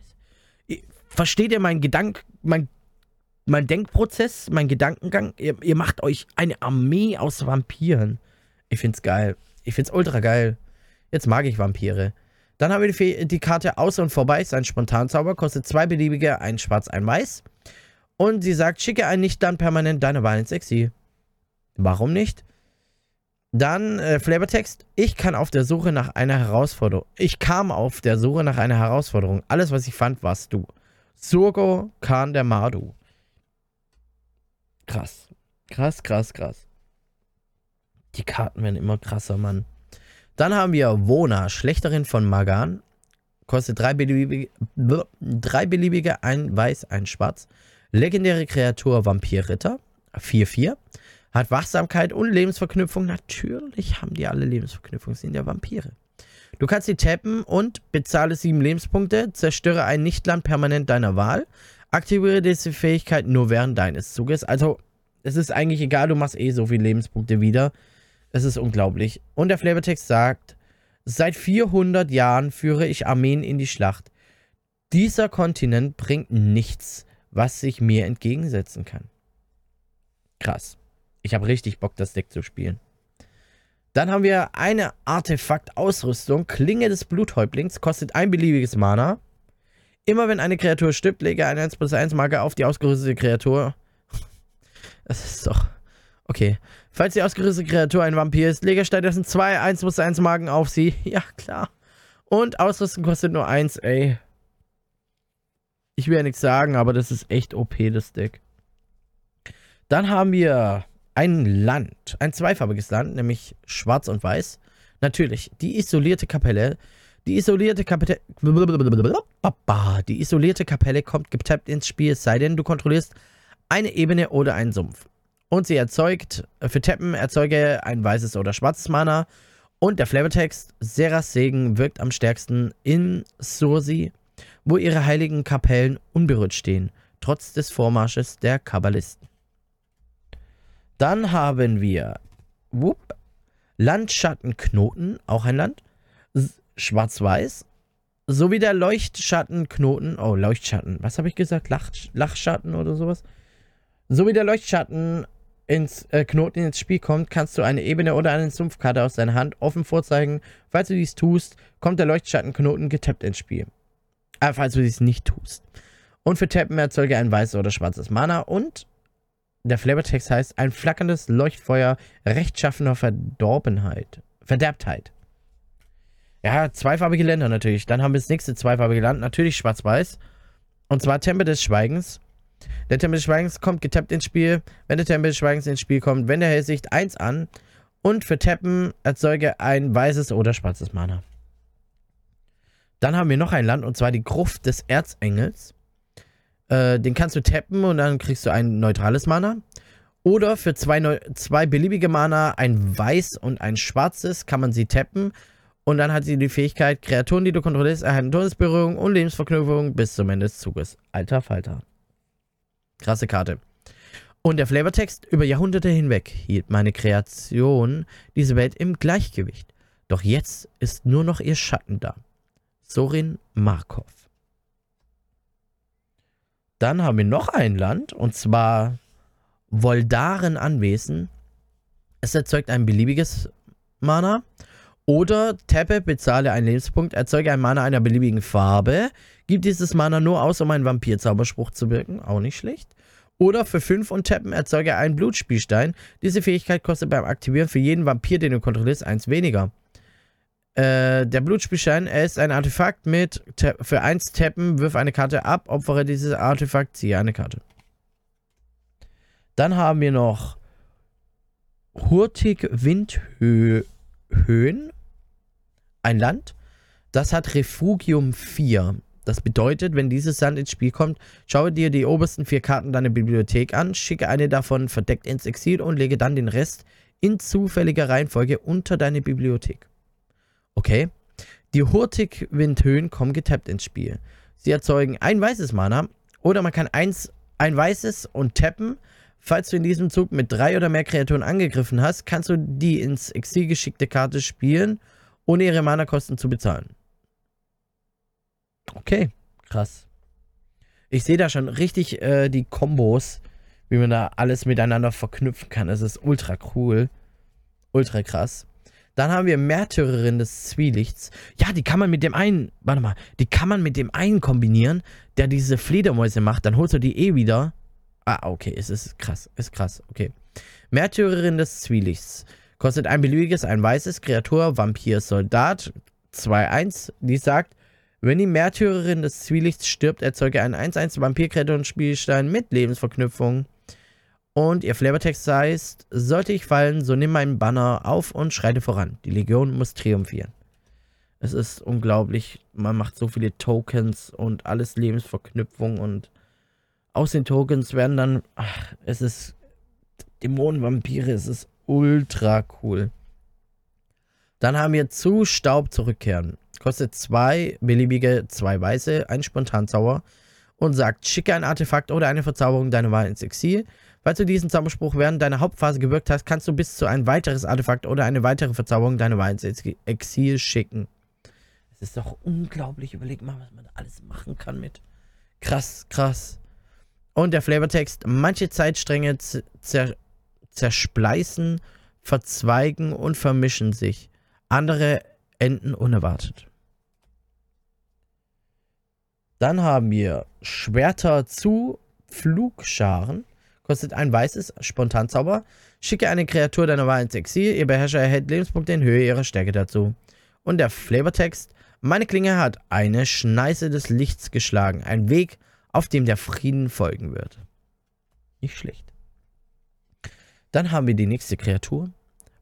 Versteht ihr meinen Gedank, mein mein Denkprozess, mein Gedankengang, ihr, ihr, macht euch eine Armee aus Vampiren. Ich find's geil. Ich find's ultra geil. Jetzt mag ich Vampire. Dann haben wir die, die Karte Außer und Vorbei, ist ein Spontanzauber, kostet zwei beliebige, ein Schwarz, ein Weiß. Und sie sagt, schicke ein nicht dann permanent deine Wahl ins Exil. Warum nicht? Dann äh, Flavortext. Ich kann auf der Suche nach einer Herausforderung. Ich kam auf der Suche nach einer Herausforderung. Alles, was ich fand, warst du. Surgo Khan der Madu. Krass. Krass, krass, krass. Die Karten werden immer krasser, Mann. Dann haben wir Wona, Schlechterin von Magan. Kostet drei beliebige, drei beliebige, ein weiß, ein schwarz. Legendäre Kreatur Vampirritter. 4-4. Hat Wachsamkeit und Lebensverknüpfung. Natürlich haben die alle Lebensverknüpfung, sind ja Vampire. Du kannst sie tappen und bezahle sieben Lebenspunkte, zerstöre ein Nichtland permanent deiner Wahl, Aktiviere diese Fähigkeit nur während deines Zuges. Also, es ist eigentlich egal, du machst eh so viele Lebenspunkte wieder. Es ist unglaublich. Und der Flavortext sagt, seit 400 Jahren führe ich Armeen in die Schlacht. Dieser Kontinent bringt nichts, was sich mir entgegensetzen kann. Krass. Ich habe richtig Bock, das Deck zu spielen. Dann haben wir eine Artefakt-Ausrüstung. Klinge des Bluthäuptlings. Kostet ein beliebiges Mana. Immer wenn eine Kreatur stirbt, lege eine 1 plus 1 Marke auf die ausgerüstete Kreatur. Das ist doch... Okay. Falls die ausgerüstete Kreatur ein Vampir ist, lege stattdessen zwei 1 plus 1 Marken auf sie. Ja, klar. Und Ausrüstung kostet nur 1, ey. Ich will ja nichts sagen, aber das ist echt OP, das Deck. Dann haben wir ein Land, ein zweifarbiges Land, nämlich schwarz und weiß. Natürlich, die isolierte Kapelle. Die isolierte Kapelle. Die isolierte Kapelle kommt getappt ins Spiel, sei denn, du kontrollierst eine Ebene oder einen Sumpf. Und sie erzeugt, für Tappen erzeuge ein weißes oder schwarzes Mana. Und der Flavortext, Seras Segen wirkt am stärksten in Sursi, wo ihre heiligen Kapellen unberührt stehen, trotz des Vormarsches der Kabbalisten. Dann haben wir whoop, Landschattenknoten, auch ein Land, schwarz-weiß, sowie der Leuchtschattenknoten, oh, Leuchtschatten, was habe ich gesagt? Lach, Lachschatten oder sowas? Sowie der Leuchtschatten ins äh, Knoten ins Spiel kommt, kannst du eine Ebene oder eine Sumpfkarte aus deiner Hand offen vorzeigen. Falls du dies tust, kommt der Leuchtschattenknoten getappt ins Spiel. Äh, falls du dies nicht tust. Und für Tappen erzeuge ein weißes oder schwarzes Mana und der Flavortext heißt ein flackerndes Leuchtfeuer rechtschaffener Verdorbenheit. Verderbtheit. Ja, zweifarbige Länder natürlich. Dann haben wir das nächste zweifarbige Land, natürlich schwarz-weiß. Und zwar Tempel des Schweigens. Der Tempel des Schweigens kommt getappt ins Spiel. Wenn der Tempel des Schweigens ins Spiel kommt, wenn der Hellsicht 1 an. Und für Tappen erzeuge ein weißes oder schwarzes Mana. Dann haben wir noch ein Land, und zwar die Gruft des Erzengels. Äh, den kannst du tappen und dann kriegst du ein neutrales Mana. Oder für zwei, zwei beliebige Mana, ein weiß und ein schwarzes, kann man sie tappen. Und dann hat sie die Fähigkeit, Kreaturen, die du kontrollierst, erhalten Todesberührung und Lebensverknüpfung bis zum Ende des Zuges. Alter Falter. Krasse Karte. Und der Flavortext über Jahrhunderte hinweg hielt meine Kreation diese Welt im Gleichgewicht. Doch jetzt ist nur noch ihr Schatten da. Sorin Markov. Dann haben wir noch ein Land, und zwar Voldaren Anwesen. Es erzeugt ein beliebiges Mana. Oder tappe, bezahle einen Lebenspunkt, erzeuge ein Mana einer beliebigen Farbe. Gib dieses Mana nur aus, um einen Vampir-Zauberspruch zu wirken. Auch nicht schlecht. Oder für 5 und tappen erzeuge einen Blutspielstein. Diese Fähigkeit kostet beim Aktivieren für jeden Vampir, den du kontrollierst, eins weniger. Äh, der Blutspielschein, er ist ein Artefakt mit für 1 tappen, wirf eine Karte ab, opfere dieses Artefakt, ziehe eine Karte. Dann haben wir noch Hurtig Windhöhen. Ein Land, das hat Refugium 4. Das bedeutet, wenn dieses Sand ins Spiel kommt, schaue dir die obersten vier Karten deiner Bibliothek an, schicke eine davon verdeckt ins Exil und lege dann den Rest in zufälliger Reihenfolge unter deine Bibliothek. Okay. Die Hurtig-Windhöhen kommen getappt ins Spiel. Sie erzeugen ein weißes Mana oder man kann eins, ein weißes und tappen. Falls du in diesem Zug mit drei oder mehr Kreaturen angegriffen hast, kannst du die ins Exil geschickte Karte spielen, ohne ihre Mana-Kosten zu bezahlen. Okay, krass. Ich sehe da schon richtig äh, die Kombos, wie man da alles miteinander verknüpfen kann. Es ist ultra cool. Ultra krass. Dann haben wir Märtyrerin des Zwielichts. Ja, die kann man mit dem einen, warte mal, die kann man mit dem einen kombinieren, der diese Fledermäuse macht. Dann holst du die eh wieder. Ah, okay, es ist krass, ist krass, okay. Märtyrerin des Zwielichts. Kostet ein beliebiges, ein weißes Kreatur, Vampir, Soldat, 2-1. Die sagt, wenn die Märtyrerin des Zwielichts stirbt, erzeuge ein 1-1 Vampir-Kreatur und Spielstein mit Lebensverknüpfung. Und ihr Flavortext heißt, sollte ich fallen, so nimm meinen Banner auf und schreite voran. Die Legion muss triumphieren. Es ist unglaublich, man macht so viele Tokens und alles Lebensverknüpfung und aus den Tokens werden dann, ach, es ist Dämonenvampire, es ist ultra cool. Dann haben wir zu Staub zurückkehren. Kostet zwei beliebige, zwei weiße, ein Spontanzauber und sagt, schicke ein Artefakt oder eine Verzauberung deiner Wahl ins Exil. Falls du diesen Zauberspruch während deiner Hauptphase gewirkt hast, kannst du bis zu ein weiteres Artefakt oder eine weitere Verzauberung deiner Wahl ins Exil schicken. Es ist doch unglaublich. Überleg mal, was man alles machen kann mit. Krass, krass. Und der Flavortext, manche Zeitstränge zer zerspleißen, verzweigen und vermischen sich. Andere enden unerwartet. Dann haben wir Schwerter zu Flugscharen. Kostet ein weißes Spontanzauber. Schicke eine Kreatur deiner Wahl ins Exil. Ihr Beherrscher erhält Lebenspunkte in Höhe ihrer Stärke dazu. Und der Flavortext. Meine Klinge hat eine Schneise des Lichts geschlagen. Ein Weg, auf dem der Frieden folgen wird. Nicht schlecht. Dann haben wir die nächste Kreatur.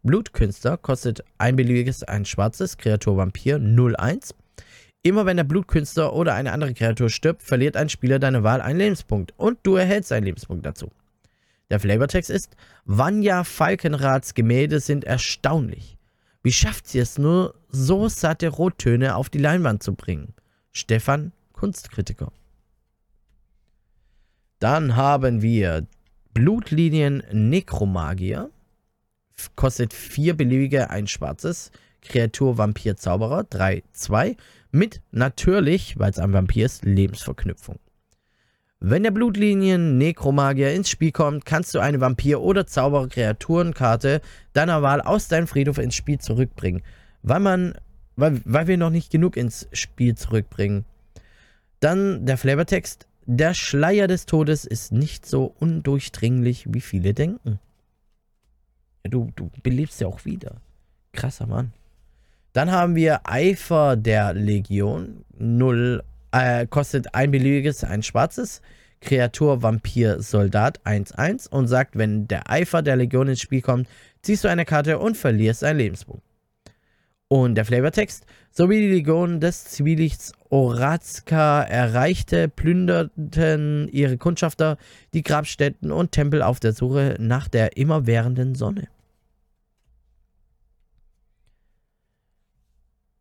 Blutkünstler kostet ein beliebiges, ein schwarzes, Kreatur Vampir 0-1. Immer wenn der Blutkünstler oder eine andere Kreatur stirbt, verliert ein Spieler deine Wahl einen Lebenspunkt und du erhältst einen Lebenspunkt dazu. Der Flavortext ist, Vanya Falkenrads Gemälde sind erstaunlich. Wie schafft sie es nur, so satte Rottöne auf die Leinwand zu bringen? Stefan, Kunstkritiker. Dann haben wir Blutlinien Nekromagier. Kostet vier beliebige, ein schwarzes. Kreatur Vampir Zauberer 3, 2. Mit natürlich, weil es ein Vampir ist, Lebensverknüpfung. Wenn der Blutlinien Nekromagier ins Spiel kommt, kannst du eine Vampir- oder Zauberer-Kreaturenkarte deiner Wahl aus deinem Friedhof ins Spiel zurückbringen. Weil man, weil, weil wir noch nicht genug ins Spiel zurückbringen. Dann der Flavortext. Der Schleier des Todes ist nicht so undurchdringlich, wie viele denken. Du, du belebst ja auch wieder. Krasser Mann. Dann haben wir Eifer der Legion. 0 äh, kostet ein beliebiges, ein schwarzes. Kreatur, Vampir, Soldat 1-1 und sagt, wenn der Eifer der Legion ins Spiel kommt, ziehst du eine Karte und verlierst einen Lebenspunkt. Und der Flavortext, so wie die Legion des Zwielichts Orazka erreichte, plünderten ihre Kundschafter die Grabstätten und Tempel auf der Suche nach der immerwährenden Sonne.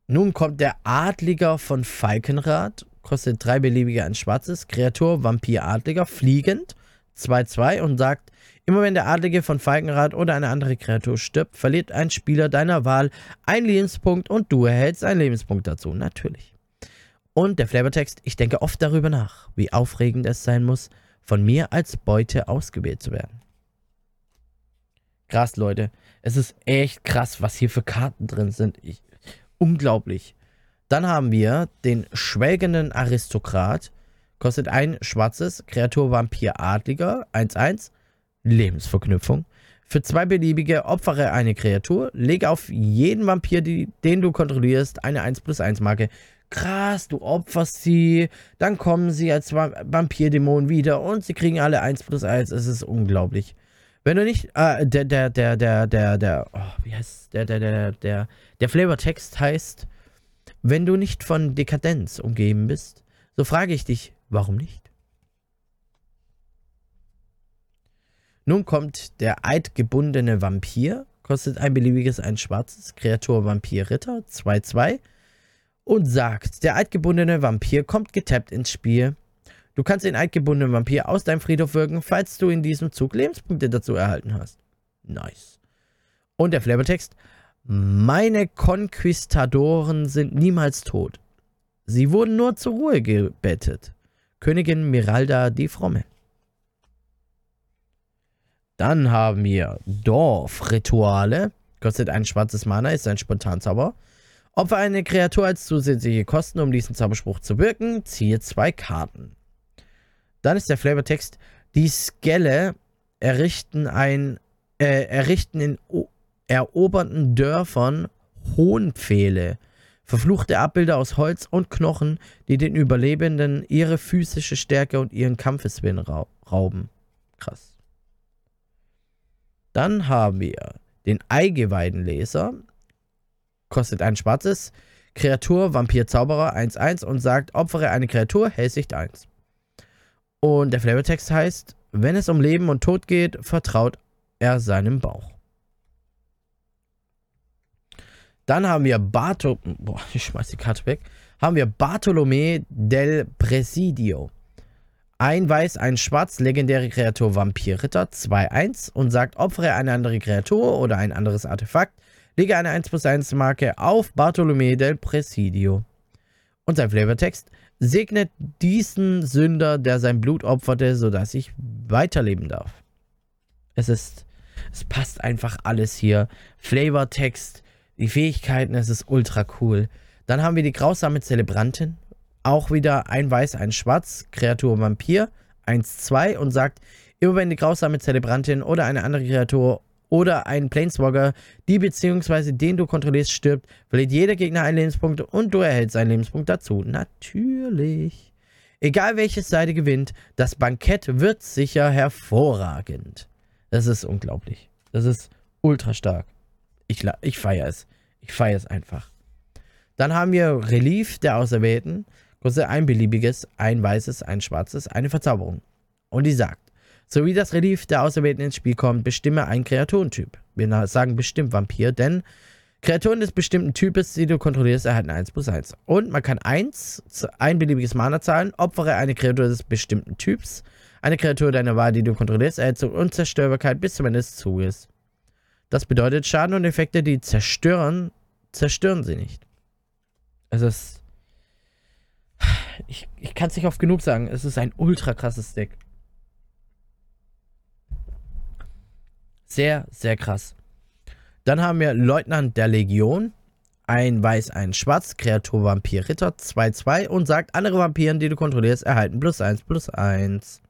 Nun kommt der Adliger von Falkenrath kostet drei beliebige ein schwarzes. Kreatur, Vampir, Adliger, fliegend, 2-2 und sagt, immer wenn der Adlige von Falkenrad oder eine andere Kreatur stirbt, verliert ein Spieler deiner Wahl einen Lebenspunkt und du erhältst einen Lebenspunkt dazu, natürlich. Und der Flavortext, ich denke oft darüber nach, wie aufregend es sein muss, von mir als Beute ausgewählt zu werden. Krass, Leute. Es ist echt krass, was hier für Karten drin sind. Ich, unglaublich. Dann haben wir den schwelgenden Aristokrat. Kostet ein schwarzes. Kreatur Vampir Adliger. 1-1. Lebensverknüpfung. Für zwei beliebige opfere eine Kreatur. Lege auf jeden Vampir, die, den du kontrollierst, eine 1 plus 1 Marke. Krass, du opferst sie, dann kommen sie als Vampirdämon wieder und sie kriegen alle 1 plus 1. Es ist unglaublich. Wenn du nicht, äh, der, der, der, der, der, der, oh, wie heißt, der, der, der, der, der Flavortext heißt, wenn du nicht von Dekadenz umgeben bist, so frage ich dich, warum nicht? Nun kommt der eidgebundene Vampir, kostet ein beliebiges ein schwarzes, Kreatur Vampir Ritter, 2-2 und sagt, der eidgebundene Vampir kommt getappt ins Spiel. Du kannst den eidgebundenen Vampir aus deinem Friedhof wirken, falls du in diesem Zug Lebenspunkte dazu erhalten hast. Nice. Und der Flavortext, meine Konquistadoren sind niemals tot. Sie wurden nur zur Ruhe gebettet. Königin Miralda die Fromme. Dann haben wir Dorfrituale. Kostet ein schwarzes Mana, ist ein Spontanzauber. Opfer eine Kreatur als zusätzliche Kosten, um diesen Zauberspruch zu wirken. Ziehe zwei Karten. Dann ist der Flavortext. Die Skelle errichten ein, äh, errichten in eroberten Dörfern Hohnpfähle, verfluchte Abbilder aus Holz und Knochen, die den Überlebenden ihre physische Stärke und ihren Kampfeswillen ra rauben. Krass. Dann haben wir den Eingeweidenleser. Kostet ein schwarzes. Kreatur, Vampir, Zauberer 1-1 und sagt, opfere eine Kreatur, Hellsicht 1. Und der Flavortext heißt, wenn es um Leben und Tod geht, vertraut er seinem Bauch. Dann haben wir Barto... Boah, ich schmeiß die Karte weg. Haben wir Bartolomé del Presidio. Ein Weiß, ein Schwarz, legendäre Kreatur Vampirritter, 2-1 und sagt, opfere eine andere Kreatur oder ein anderes Artefakt, lege eine 1 plus 1 Marke auf Bartolomé del Presidio. Und sein Flavortext, segnet diesen Sünder, der sein Blut opferte, sodass ich weiterleben darf. Es ist, es passt einfach alles hier. Flavortext, die Fähigkeiten, es ist ultra cool. Dann haben wir die grausame Zelebrantin. Auch wieder ein Weiß, ein Schwarz, Kreatur Vampir, 1-2 und sagt, immer wenn die grausame Zelebrantin oder eine andere Kreatur oder ein Planeswalker, die bzw. den du kontrollierst, stirbt, verliert jeder Gegner einen Lebenspunkt und du erhältst einen Lebenspunkt dazu. Natürlich. Egal welche Seite gewinnt, das Bankett wird sicher hervorragend. Das ist unglaublich. Das ist ultra stark. Ich, ich feiere es. Ich feiere es einfach. Dann haben wir Relief der Auserwählten. Kostet ein beliebiges, ein weißes, ein schwarzes, eine Verzauberung. Und die sagt, so wie das Relief der Auserwählten ins Spiel kommt, bestimme einen Kreaturentyp. Wir sagen bestimmt Vampir, denn Kreaturen des bestimmten Types, die du kontrollierst, erhalten 1 plus 1. Und man kann 1, ein beliebiges Mana zahlen, opfere eine Kreatur des bestimmten Typs. Eine Kreatur deiner Wahl, die du kontrollierst, erhält so Unzerstörbarkeit bis zum Ende des Zuges. Das bedeutet, Schaden und Effekte, die zerstören, zerstören sie nicht. Es ist. Ich, ich kann es nicht oft genug sagen. Es ist ein ultra krasses Deck. Sehr, sehr krass. Dann haben wir Leutnant der Legion. Ein Weiß, ein Schwarz, Kreatur, Vampir, Ritter, 2-2 und sagt, andere Vampiren, die du kontrollierst, erhalten plus 1, plus 1.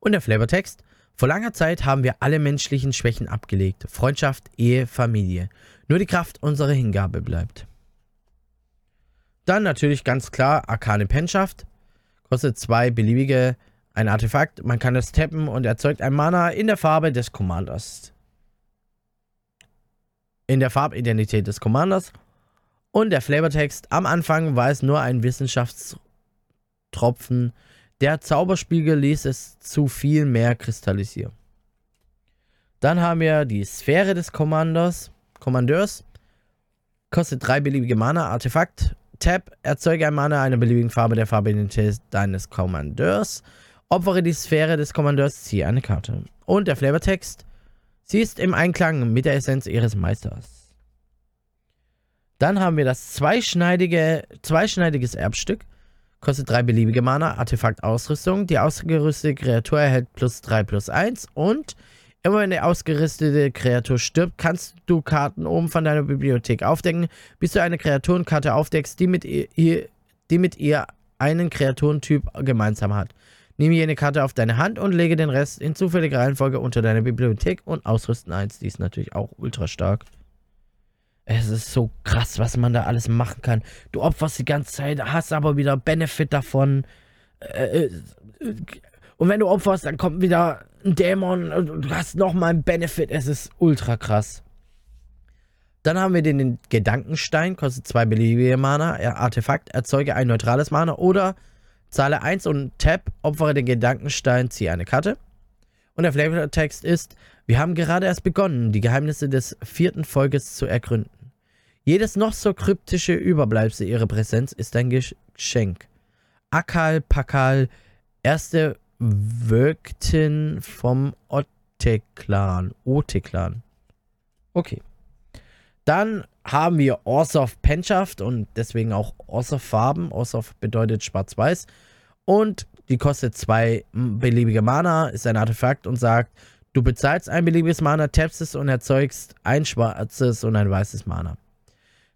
Und der Flavortext. Vor langer Zeit haben wir alle menschlichen Schwächen abgelegt. Freundschaft, Ehe, Familie. Nur die Kraft unserer Hingabe bleibt. Dann natürlich ganz klar Arkane Penschaft. Kostet zwei beliebige, ein Artefakt. Man kann es tappen und erzeugt ein Mana in der Farbe des Commanders in der Farbidentität des Commanders. Und der Flavortext, am Anfang war es nur ein Wissenschaftstropfen. Der Zauberspiegel ließ es zu viel mehr kristallisieren. Dann haben wir die Sphäre des Kommanders, Kommandeurs. Kostet drei beliebige Mana, Artefakt. Tab, erzeuge ein Mana einer beliebigen Farbe der Farbidentität deines Kommandeurs. Opfere die Sphäre des Kommandeurs, ziehe eine Karte. Und der Flavortext, Sie ist im Einklang mit der Essenz ihres Meisters. Dann haben wir das zweischneidige, zweischneidiges Erbstück. Kostet drei beliebige Mana, Artefakt Ausrüstung. Die ausgerüstete Kreatur erhält plus 3 plus 1 und immer wenn die ausgerüstete Kreatur stirbt, kannst du Karten oben von deiner Bibliothek aufdecken, bis du eine Kreaturenkarte aufdeckst, die mit ihr, die mit ihr einen Kreaturentyp gemeinsam hat. Nehme jene Karte auf deine Hand und lege den Rest in zufälliger Reihenfolge unter deine Bibliothek und ausrüsten 1. Die ist natürlich auch ultra stark. Es ist so krass, was man da alles machen kann. Du opferst die ganze Zeit, hast aber wieder Benefit davon. Äh, äh, und wenn du opferst, dann kommt wieder ein Dämon und du hast nochmal einen Benefit. Es ist ultra krass. Dann haben wir den, Gedankenstein, kostet zwei beliebige Mana. Artefakt, erzeuge ein neutrales Mana oder Zahle 1 und Tab, opfere den Gedankenstein, ziehe eine Karte. Und der Flavortext ist, wir haben gerade erst begonnen, die Geheimnisse des vierten Volkes zu ergründen. Jedes noch so kryptische Überbleibsel ihrer Präsenz ist ein Geschenk. Akal, Pakal, erste Wögtin vom Otte-Clan. Otte-Clan. Okay. Dann haben wir Orsov Penschaft und deswegen auch Orsov Farben. Orsov bedeutet schwarz-weiß. Und die kostet zwei beliebige Mana, ist ein Artefakt und sagt, du bezahlst ein beliebiges Mana, tappst es und erzeugst ein schwarzes und ein weißes Mana.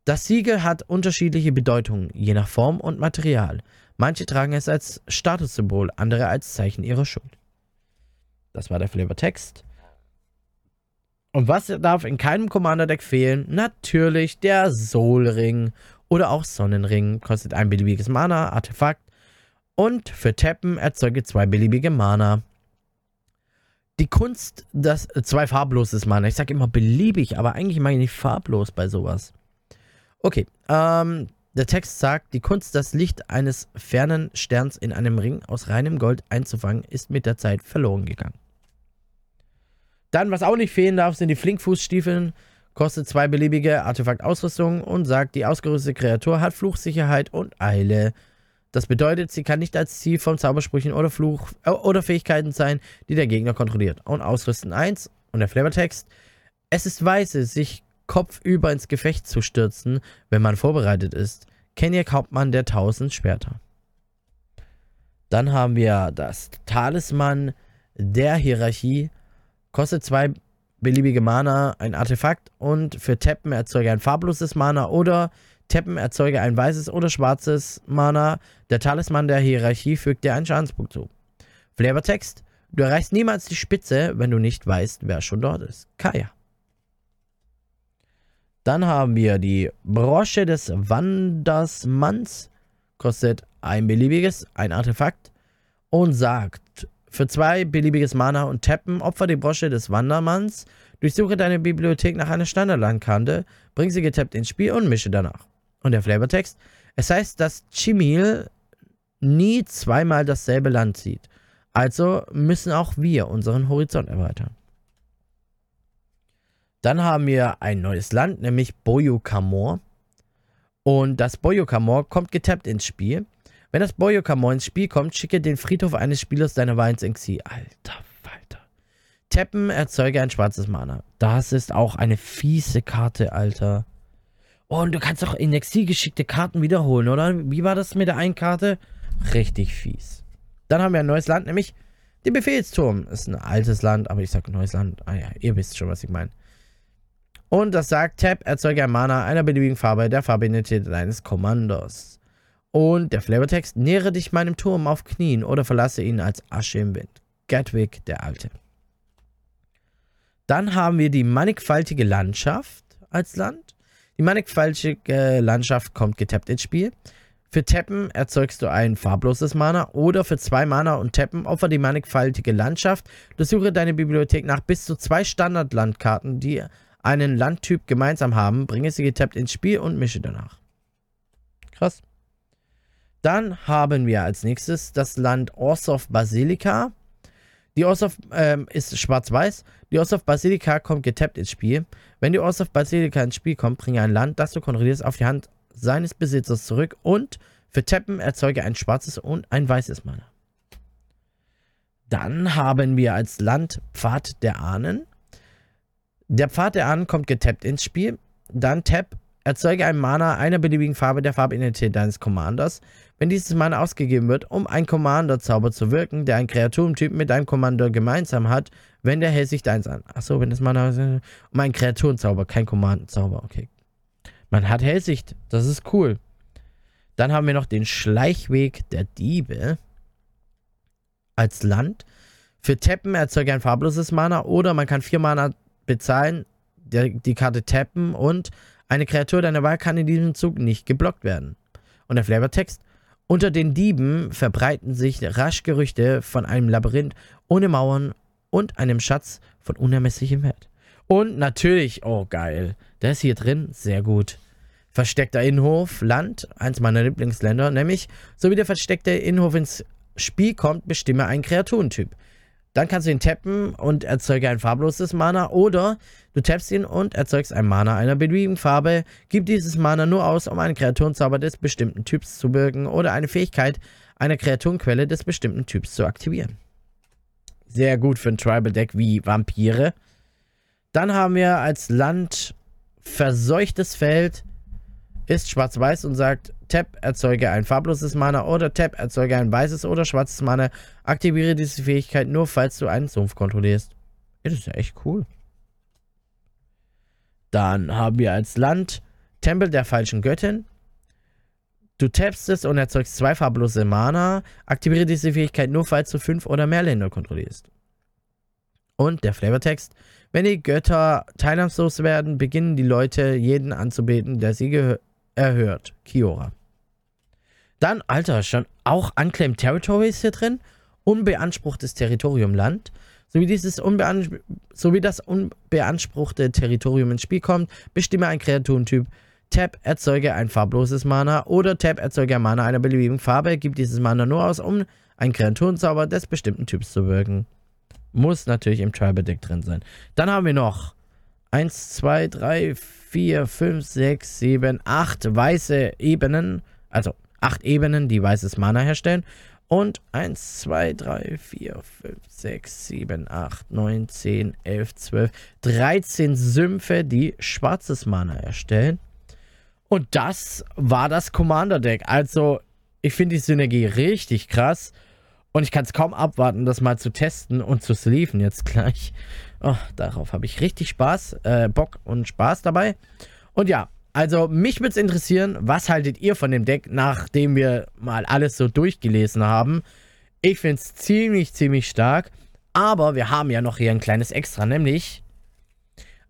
Das Siegel hat unterschiedliche Bedeutungen, je nach Form und Material. Manche tragen es als Statussymbol, andere als Zeichen ihrer Schuld. Das war der Flavortext. Und was darf in keinem Commander-Deck fehlen? Natürlich der Soul-Ring oder auch Sonnenring. Kostet ein beliebiges Mana, Artefakt. Und für Tappen erzeuge zwei beliebige Mana. Die Kunst, das äh, zwei farbloses Mana. Ich sage immer beliebig, aber eigentlich meine ich nicht farblos bei sowas. Okay, ähm, der Text sagt, die Kunst, das Licht eines fernen Sterns in einem Ring aus reinem Gold einzufangen, ist mit der Zeit verloren gegangen. Dann, was auch nicht fehlen darf, sind die Flinkfußstiefeln. Kostet zwei beliebige Artefaktausrüstung und sagt, die ausgerüstete Kreatur hat Fluchsicherheit und Eile. Das bedeutet, sie kann nicht als Ziel von Zaubersprüchen oder Fluch äh, oder Fähigkeiten sein, die der Gegner kontrolliert. Und Ausrüsten 1 und der Flavortext. Es ist weise, sich kopfüber ins Gefecht zu stürzen, wenn man vorbereitet ist. Kenyak Hauptmann der tausend Schwerter. Dann haben wir das Talisman der Hierarchie Kostet zwei beliebige Mana, ein Artefakt und für Tappen erzeuge ein farbloses Mana oder Tappen erzeuge ein weißes oder schwarzes Mana. Der Talisman der Hierarchie fügt dir einen Schadenspunkt zu. Flavortext. Du erreichst niemals die Spitze, wenn du nicht weißt, wer schon dort ist. Kaya. Dann haben wir die Brosche des Wandersmanns. Kostet ein beliebiges, ein Artefakt. Und sagt, für zwei beliebiges Mana und tappen, opfer die Brosche des Wandermanns, durchsuche deine Bibliothek nach einer Standardlandkarte, bring sie getappt ins Spiel und mische danach. Und der Flavortext, es heißt, dass Chimil nie zweimal dasselbe Land sieht. Also müssen auch wir unseren Horizont erweitern. Dann haben wir ein neues Land, nämlich Boyukamor. Und das Boyukamor kommt getappt ins Spiel. Wenn das Boyukamor ins Spiel kommt, schicke den Friedhof eines Spielers deiner Wahl ins Exil. Alter Falter. Tappen erzeuge ein schwarzes Mana. Das ist auch eine fiese Karte, Alter. Und du kannst auch in Exil geschickte Karten wiederholen, oder? Wie war das mit der einen Karte? Richtig fies. Dann haben wir ein neues Land, nämlich den Befehlsturm. Ist ein altes Land, aber ich sage neues Land. Ah ja, ihr wisst schon, was ich meine. Und das sagt, Tab, erzeuge ein Mana einer beliebigen Farbe der Farbidentität deines Kommandos. Und der Flavortext, nähere dich meinem Turm auf Knien oder verlasse ihn als Asche im Wind. Gatwick, der Alte. Dann haben wir die mannigfaltige Landschaft als Land. Die mannigfaltige Landschaft kommt getappt ins Spiel. Für Tappen erzeugst du ein farbloses Mana oder für zwei Mana und Tappen opfer die mannigfaltige Landschaft. Durchsuche deine Bibliothek nach bis zu zwei Standardlandkarten, die einen Landtyp gemeinsam haben, bringe sie getappt ins Spiel und mische danach. Krass. Dann haben wir als nächstes das Land Orsov Basilica. Die Orsov ähm, ist schwarz-weiß. Die Orsov Basilica kommt getappt ins Spiel. Wenn die Orsov Basilica ins Spiel kommt, bringe ein Land, das du kontrollierst, auf die Hand seines Besitzers zurück und für Tappen erzeuge ein schwarzes und ein weißes Mana. Dann haben wir als Land Pfad der Ahnen. Der Pfad der Ahnen kommt getappt ins Spiel. Dann Tap, erzeuge ein Mana einer beliebigen Farbe der Farbidentität deines Commanders. Wenn dieses Mana ausgegeben wird, um ein Commander-Zauber zu wirken, der ein Kreaturentyp mit deinem Commander gemeinsam hat, wenn der hält sich deins an. Achso, wenn das Mana... Um einen Kreaturenzauber, kein Command-Zauber, okay. Man hat Hellsicht, das ist cool. Dann haben wir noch den Schleichweg der Diebe als Land. Für Tappen erzeuge ein farbloses Mana oder man kann vier Mana bezahlen, die Karte tappen und eine Kreatur deiner Wahl kann in diesem Zug nicht geblockt werden. Und der Flavortext. Unter den Dieben verbreiten sich rasch Gerüchte von einem Labyrinth ohne Mauern und einem Schatz von unermesslichem Wert. Und natürlich, oh geil, der ist hier drin, sehr gut. Versteckter Innenhof, Land, eins meiner Lieblingsländer, nämlich, so wie der versteckte Innenhof ins Spiel kommt, bestimme einen Kreaturentyp. Dann kannst du ihn tappen und erzeuge ein farbloses Mana oder du tappst ihn und erzeugst ein Mana einer beliebigen Farbe. Gib dieses Mana nur aus, um einen Kreaturenzauber des bestimmten Typs zu wirken oder eine Fähigkeit einer Kreaturenquelle des bestimmten Typs zu aktivieren. Sehr gut für ein Tribal-Deck wie Vampire. Dann haben wir als Land verseuchtes Feld, ist schwarz-weiß und sagt, Tap erzeuge ein farbloses Mana oder Tap erzeuge ein weißes oder schwarzes Mana. Aktiviere diese Fähigkeit nur, falls du einen Sumpf kontrollierst. das ist ja echt cool. Dann haben wir als Land Tempel der falschen Göttin. Du tappst es und erzeugst zwei farblose Mana. Aktiviere diese Fähigkeit nur, falls du fünf oder mehr Länder kontrollierst. Und der Flavortext. Wenn die Götter teilnahmslos werden, beginnen die Leute jeden anzubeten, der sie erhört. Kiora. Dann, Alter, schon auch Unclaimed Territories hier drin. Unbeanspruchtes Territorium Land. Sowie, dieses unbean sowie das unbeanspruchte Territorium ins Spiel kommt, bestimme ein Kreaturentyp. Tap erzeuge ein farbloses Mana oder Tap erzeuge ein Mana einer beliebigen Farbe, gibt dieses Mana nur aus, um einen Kreaturenzauber des bestimmten Typs zu wirken. Muss natürlich im Tribal Deck drin sein. Dann haben wir noch 1, 2, 3, 4, 5, 6, 7, 8 weiße Ebenen. Also 8 Ebenen, die weißes Mana herstellen. Und 1, 2, 3, 4, 5, 6, 7, 8, 9, 10, 11, 12, 13 Sümpfe, die schwarzes Mana erstellen. Und das war das Commander-Deck. Also, ich finde die Synergie richtig krass. Und ich kann es kaum abwarten, das mal zu testen und zu sleeven jetzt gleich. Oh, darauf habe ich richtig Spaß, äh, Bock und Spaß dabei. Und ja, also mich würde es interessieren, was haltet ihr von dem Deck, nachdem wir mal alles so durchgelesen haben. Ich finde es ziemlich, ziemlich stark. Aber wir haben ja noch hier ein kleines Extra, nämlich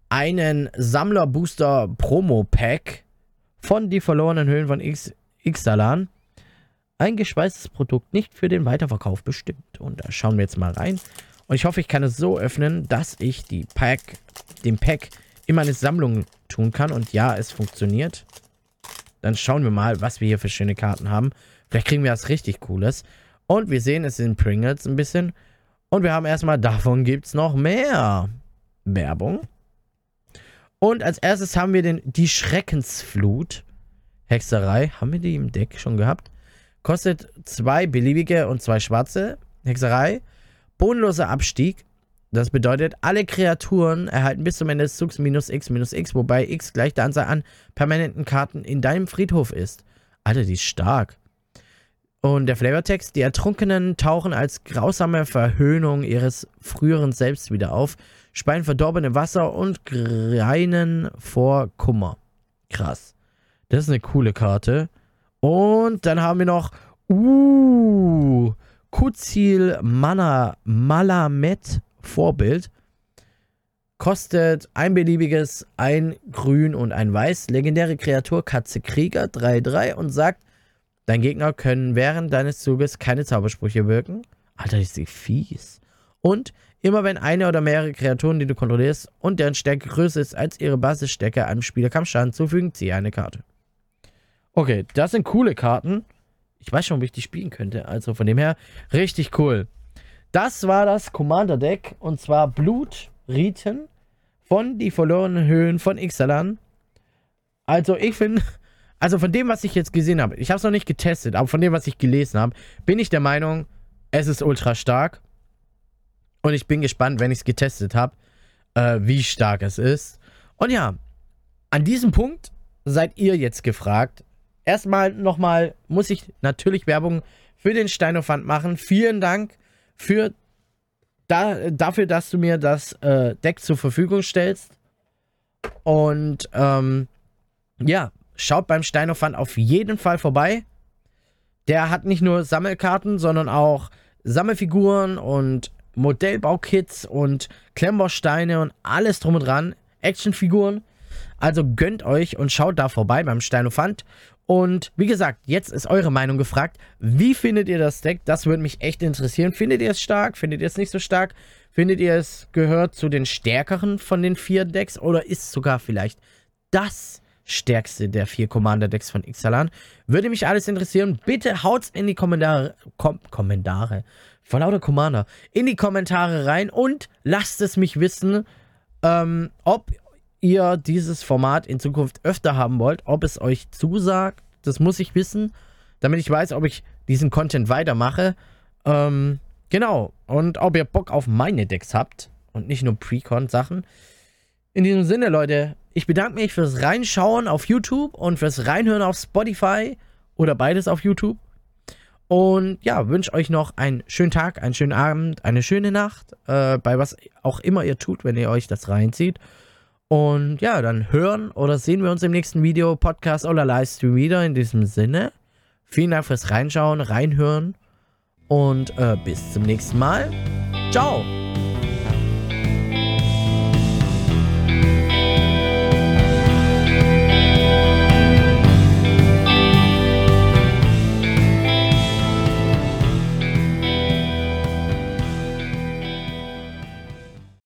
einen Sammler-Booster-Promo-Pack von Die verlorenen Höhlen von X Ixalan. Ein geschweißtes Produkt, nicht für den Weiterverkauf bestimmt. Und da schauen wir jetzt mal rein. Und ich hoffe, ich kann es so öffnen, dass ich die Pack, den Pack in meine Sammlung tun kann. Und ja, es funktioniert. Dann schauen wir mal, was wir hier für schöne Karten haben. Vielleicht kriegen wir was richtig Cooles. Und wir sehen, es sind Pringles ein bisschen. Und wir haben erstmal, davon gibt es noch mehr. Werbung. Und als erstes haben wir den, die Schreckensflut. Hexerei. Haben wir die im Deck schon gehabt? Kostet zwei beliebige und zwei schwarze. Hexerei. Bodenloser Abstieg. Das bedeutet, alle Kreaturen erhalten bis zum Ende des Zugs minus x minus x, wobei x gleich der Anzahl an permanenten Karten in deinem Friedhof ist. Alter, die ist stark. Und der Flavortext, die Ertrunkenen tauchen als grausame Verhöhnung ihres früheren Selbst wieder auf, speien verdorbene Wasser und greinen vor Kummer. Krass. Das ist eine coole Karte. Und dann haben wir noch, uh, Kuzil Mana Malamet Vorbild. Kostet ein beliebiges, ein Grün und ein Weiß. Legendäre Kreatur Katze Krieger 3-3 und sagt, dein Gegner können während deines Zuges keine Zaubersprüche wirken. Alter, ist sie fies. Und immer wenn eine oder mehrere Kreaturen, die du kontrollierst und deren Stärke größer ist als ihre Basisstärke, einem Spieler Kampfschaden zufügen, ziehe eine Karte. Okay, das sind coole Karten. Ich weiß schon, wie ich die spielen könnte. Also von dem her, richtig cool. Das war das Commander-Deck und zwar Blutriten von Die verlorenen Höhen von Ixalan. Also ich finde, also von dem, was ich jetzt gesehen habe, ich habe es noch nicht getestet, aber von dem, was ich gelesen habe, bin ich der Meinung, es ist ultra stark. Und ich bin gespannt, wenn ich es getestet habe, äh, wie stark es ist. Und ja, an diesem Punkt seid ihr jetzt gefragt, erstmal nochmal muss ich natürlich Werbung für den Steinofant machen. Vielen Dank für da, dafür, dass du mir das äh, Deck zur Verfügung stellst. Und ähm, ja, schaut beim Steinofant auf jeden Fall vorbei. Der hat nicht nur Sammelkarten, sondern auch Sammelfiguren und Modellbaukits und Klemmbausteine und alles drum und dran. Actionfiguren. Also gönnt euch und schaut da vorbei beim Steinofant. Und wie gesagt, jetzt ist eure Meinung gefragt. Wie findet ihr das Deck? Das würde mich echt interessieren. Findet ihr es stark? Findet ihr es nicht so stark? Findet ihr es gehört zu den stärkeren von den vier Decks? Oder ist sogar vielleicht das stärkste der vier Commander-Decks von Ixalan? Würde mich alles interessieren. Bitte haut's in die Kommentare. Kom Kommentare. Vor lauter Commander. In die Kommentare rein und lasst es mich wissen, ähm, ob ihr dieses Format in Zukunft öfter haben wollt, ob es euch zusagt, das muss ich wissen, damit ich weiß, ob ich diesen Content weitermache. Ähm, genau. Und ob ihr Bock auf meine Decks habt und nicht nur Precon-Sachen. In diesem Sinne, Leute, ich bedanke mich fürs Reinschauen auf YouTube und fürs Reinhören auf Spotify oder beides auf YouTube. Und ja, wünsche euch noch einen schönen Tag, einen schönen Abend, eine schöne Nacht, äh, bei was auch immer ihr tut, wenn ihr euch das reinzieht. Und ja, dann hören oder sehen wir uns im nächsten Video, Podcast oder Livestream wieder. In diesem Sinne, vielen Dank fürs Reinschauen, Reinhören und äh, bis zum nächsten Mal. Ciao!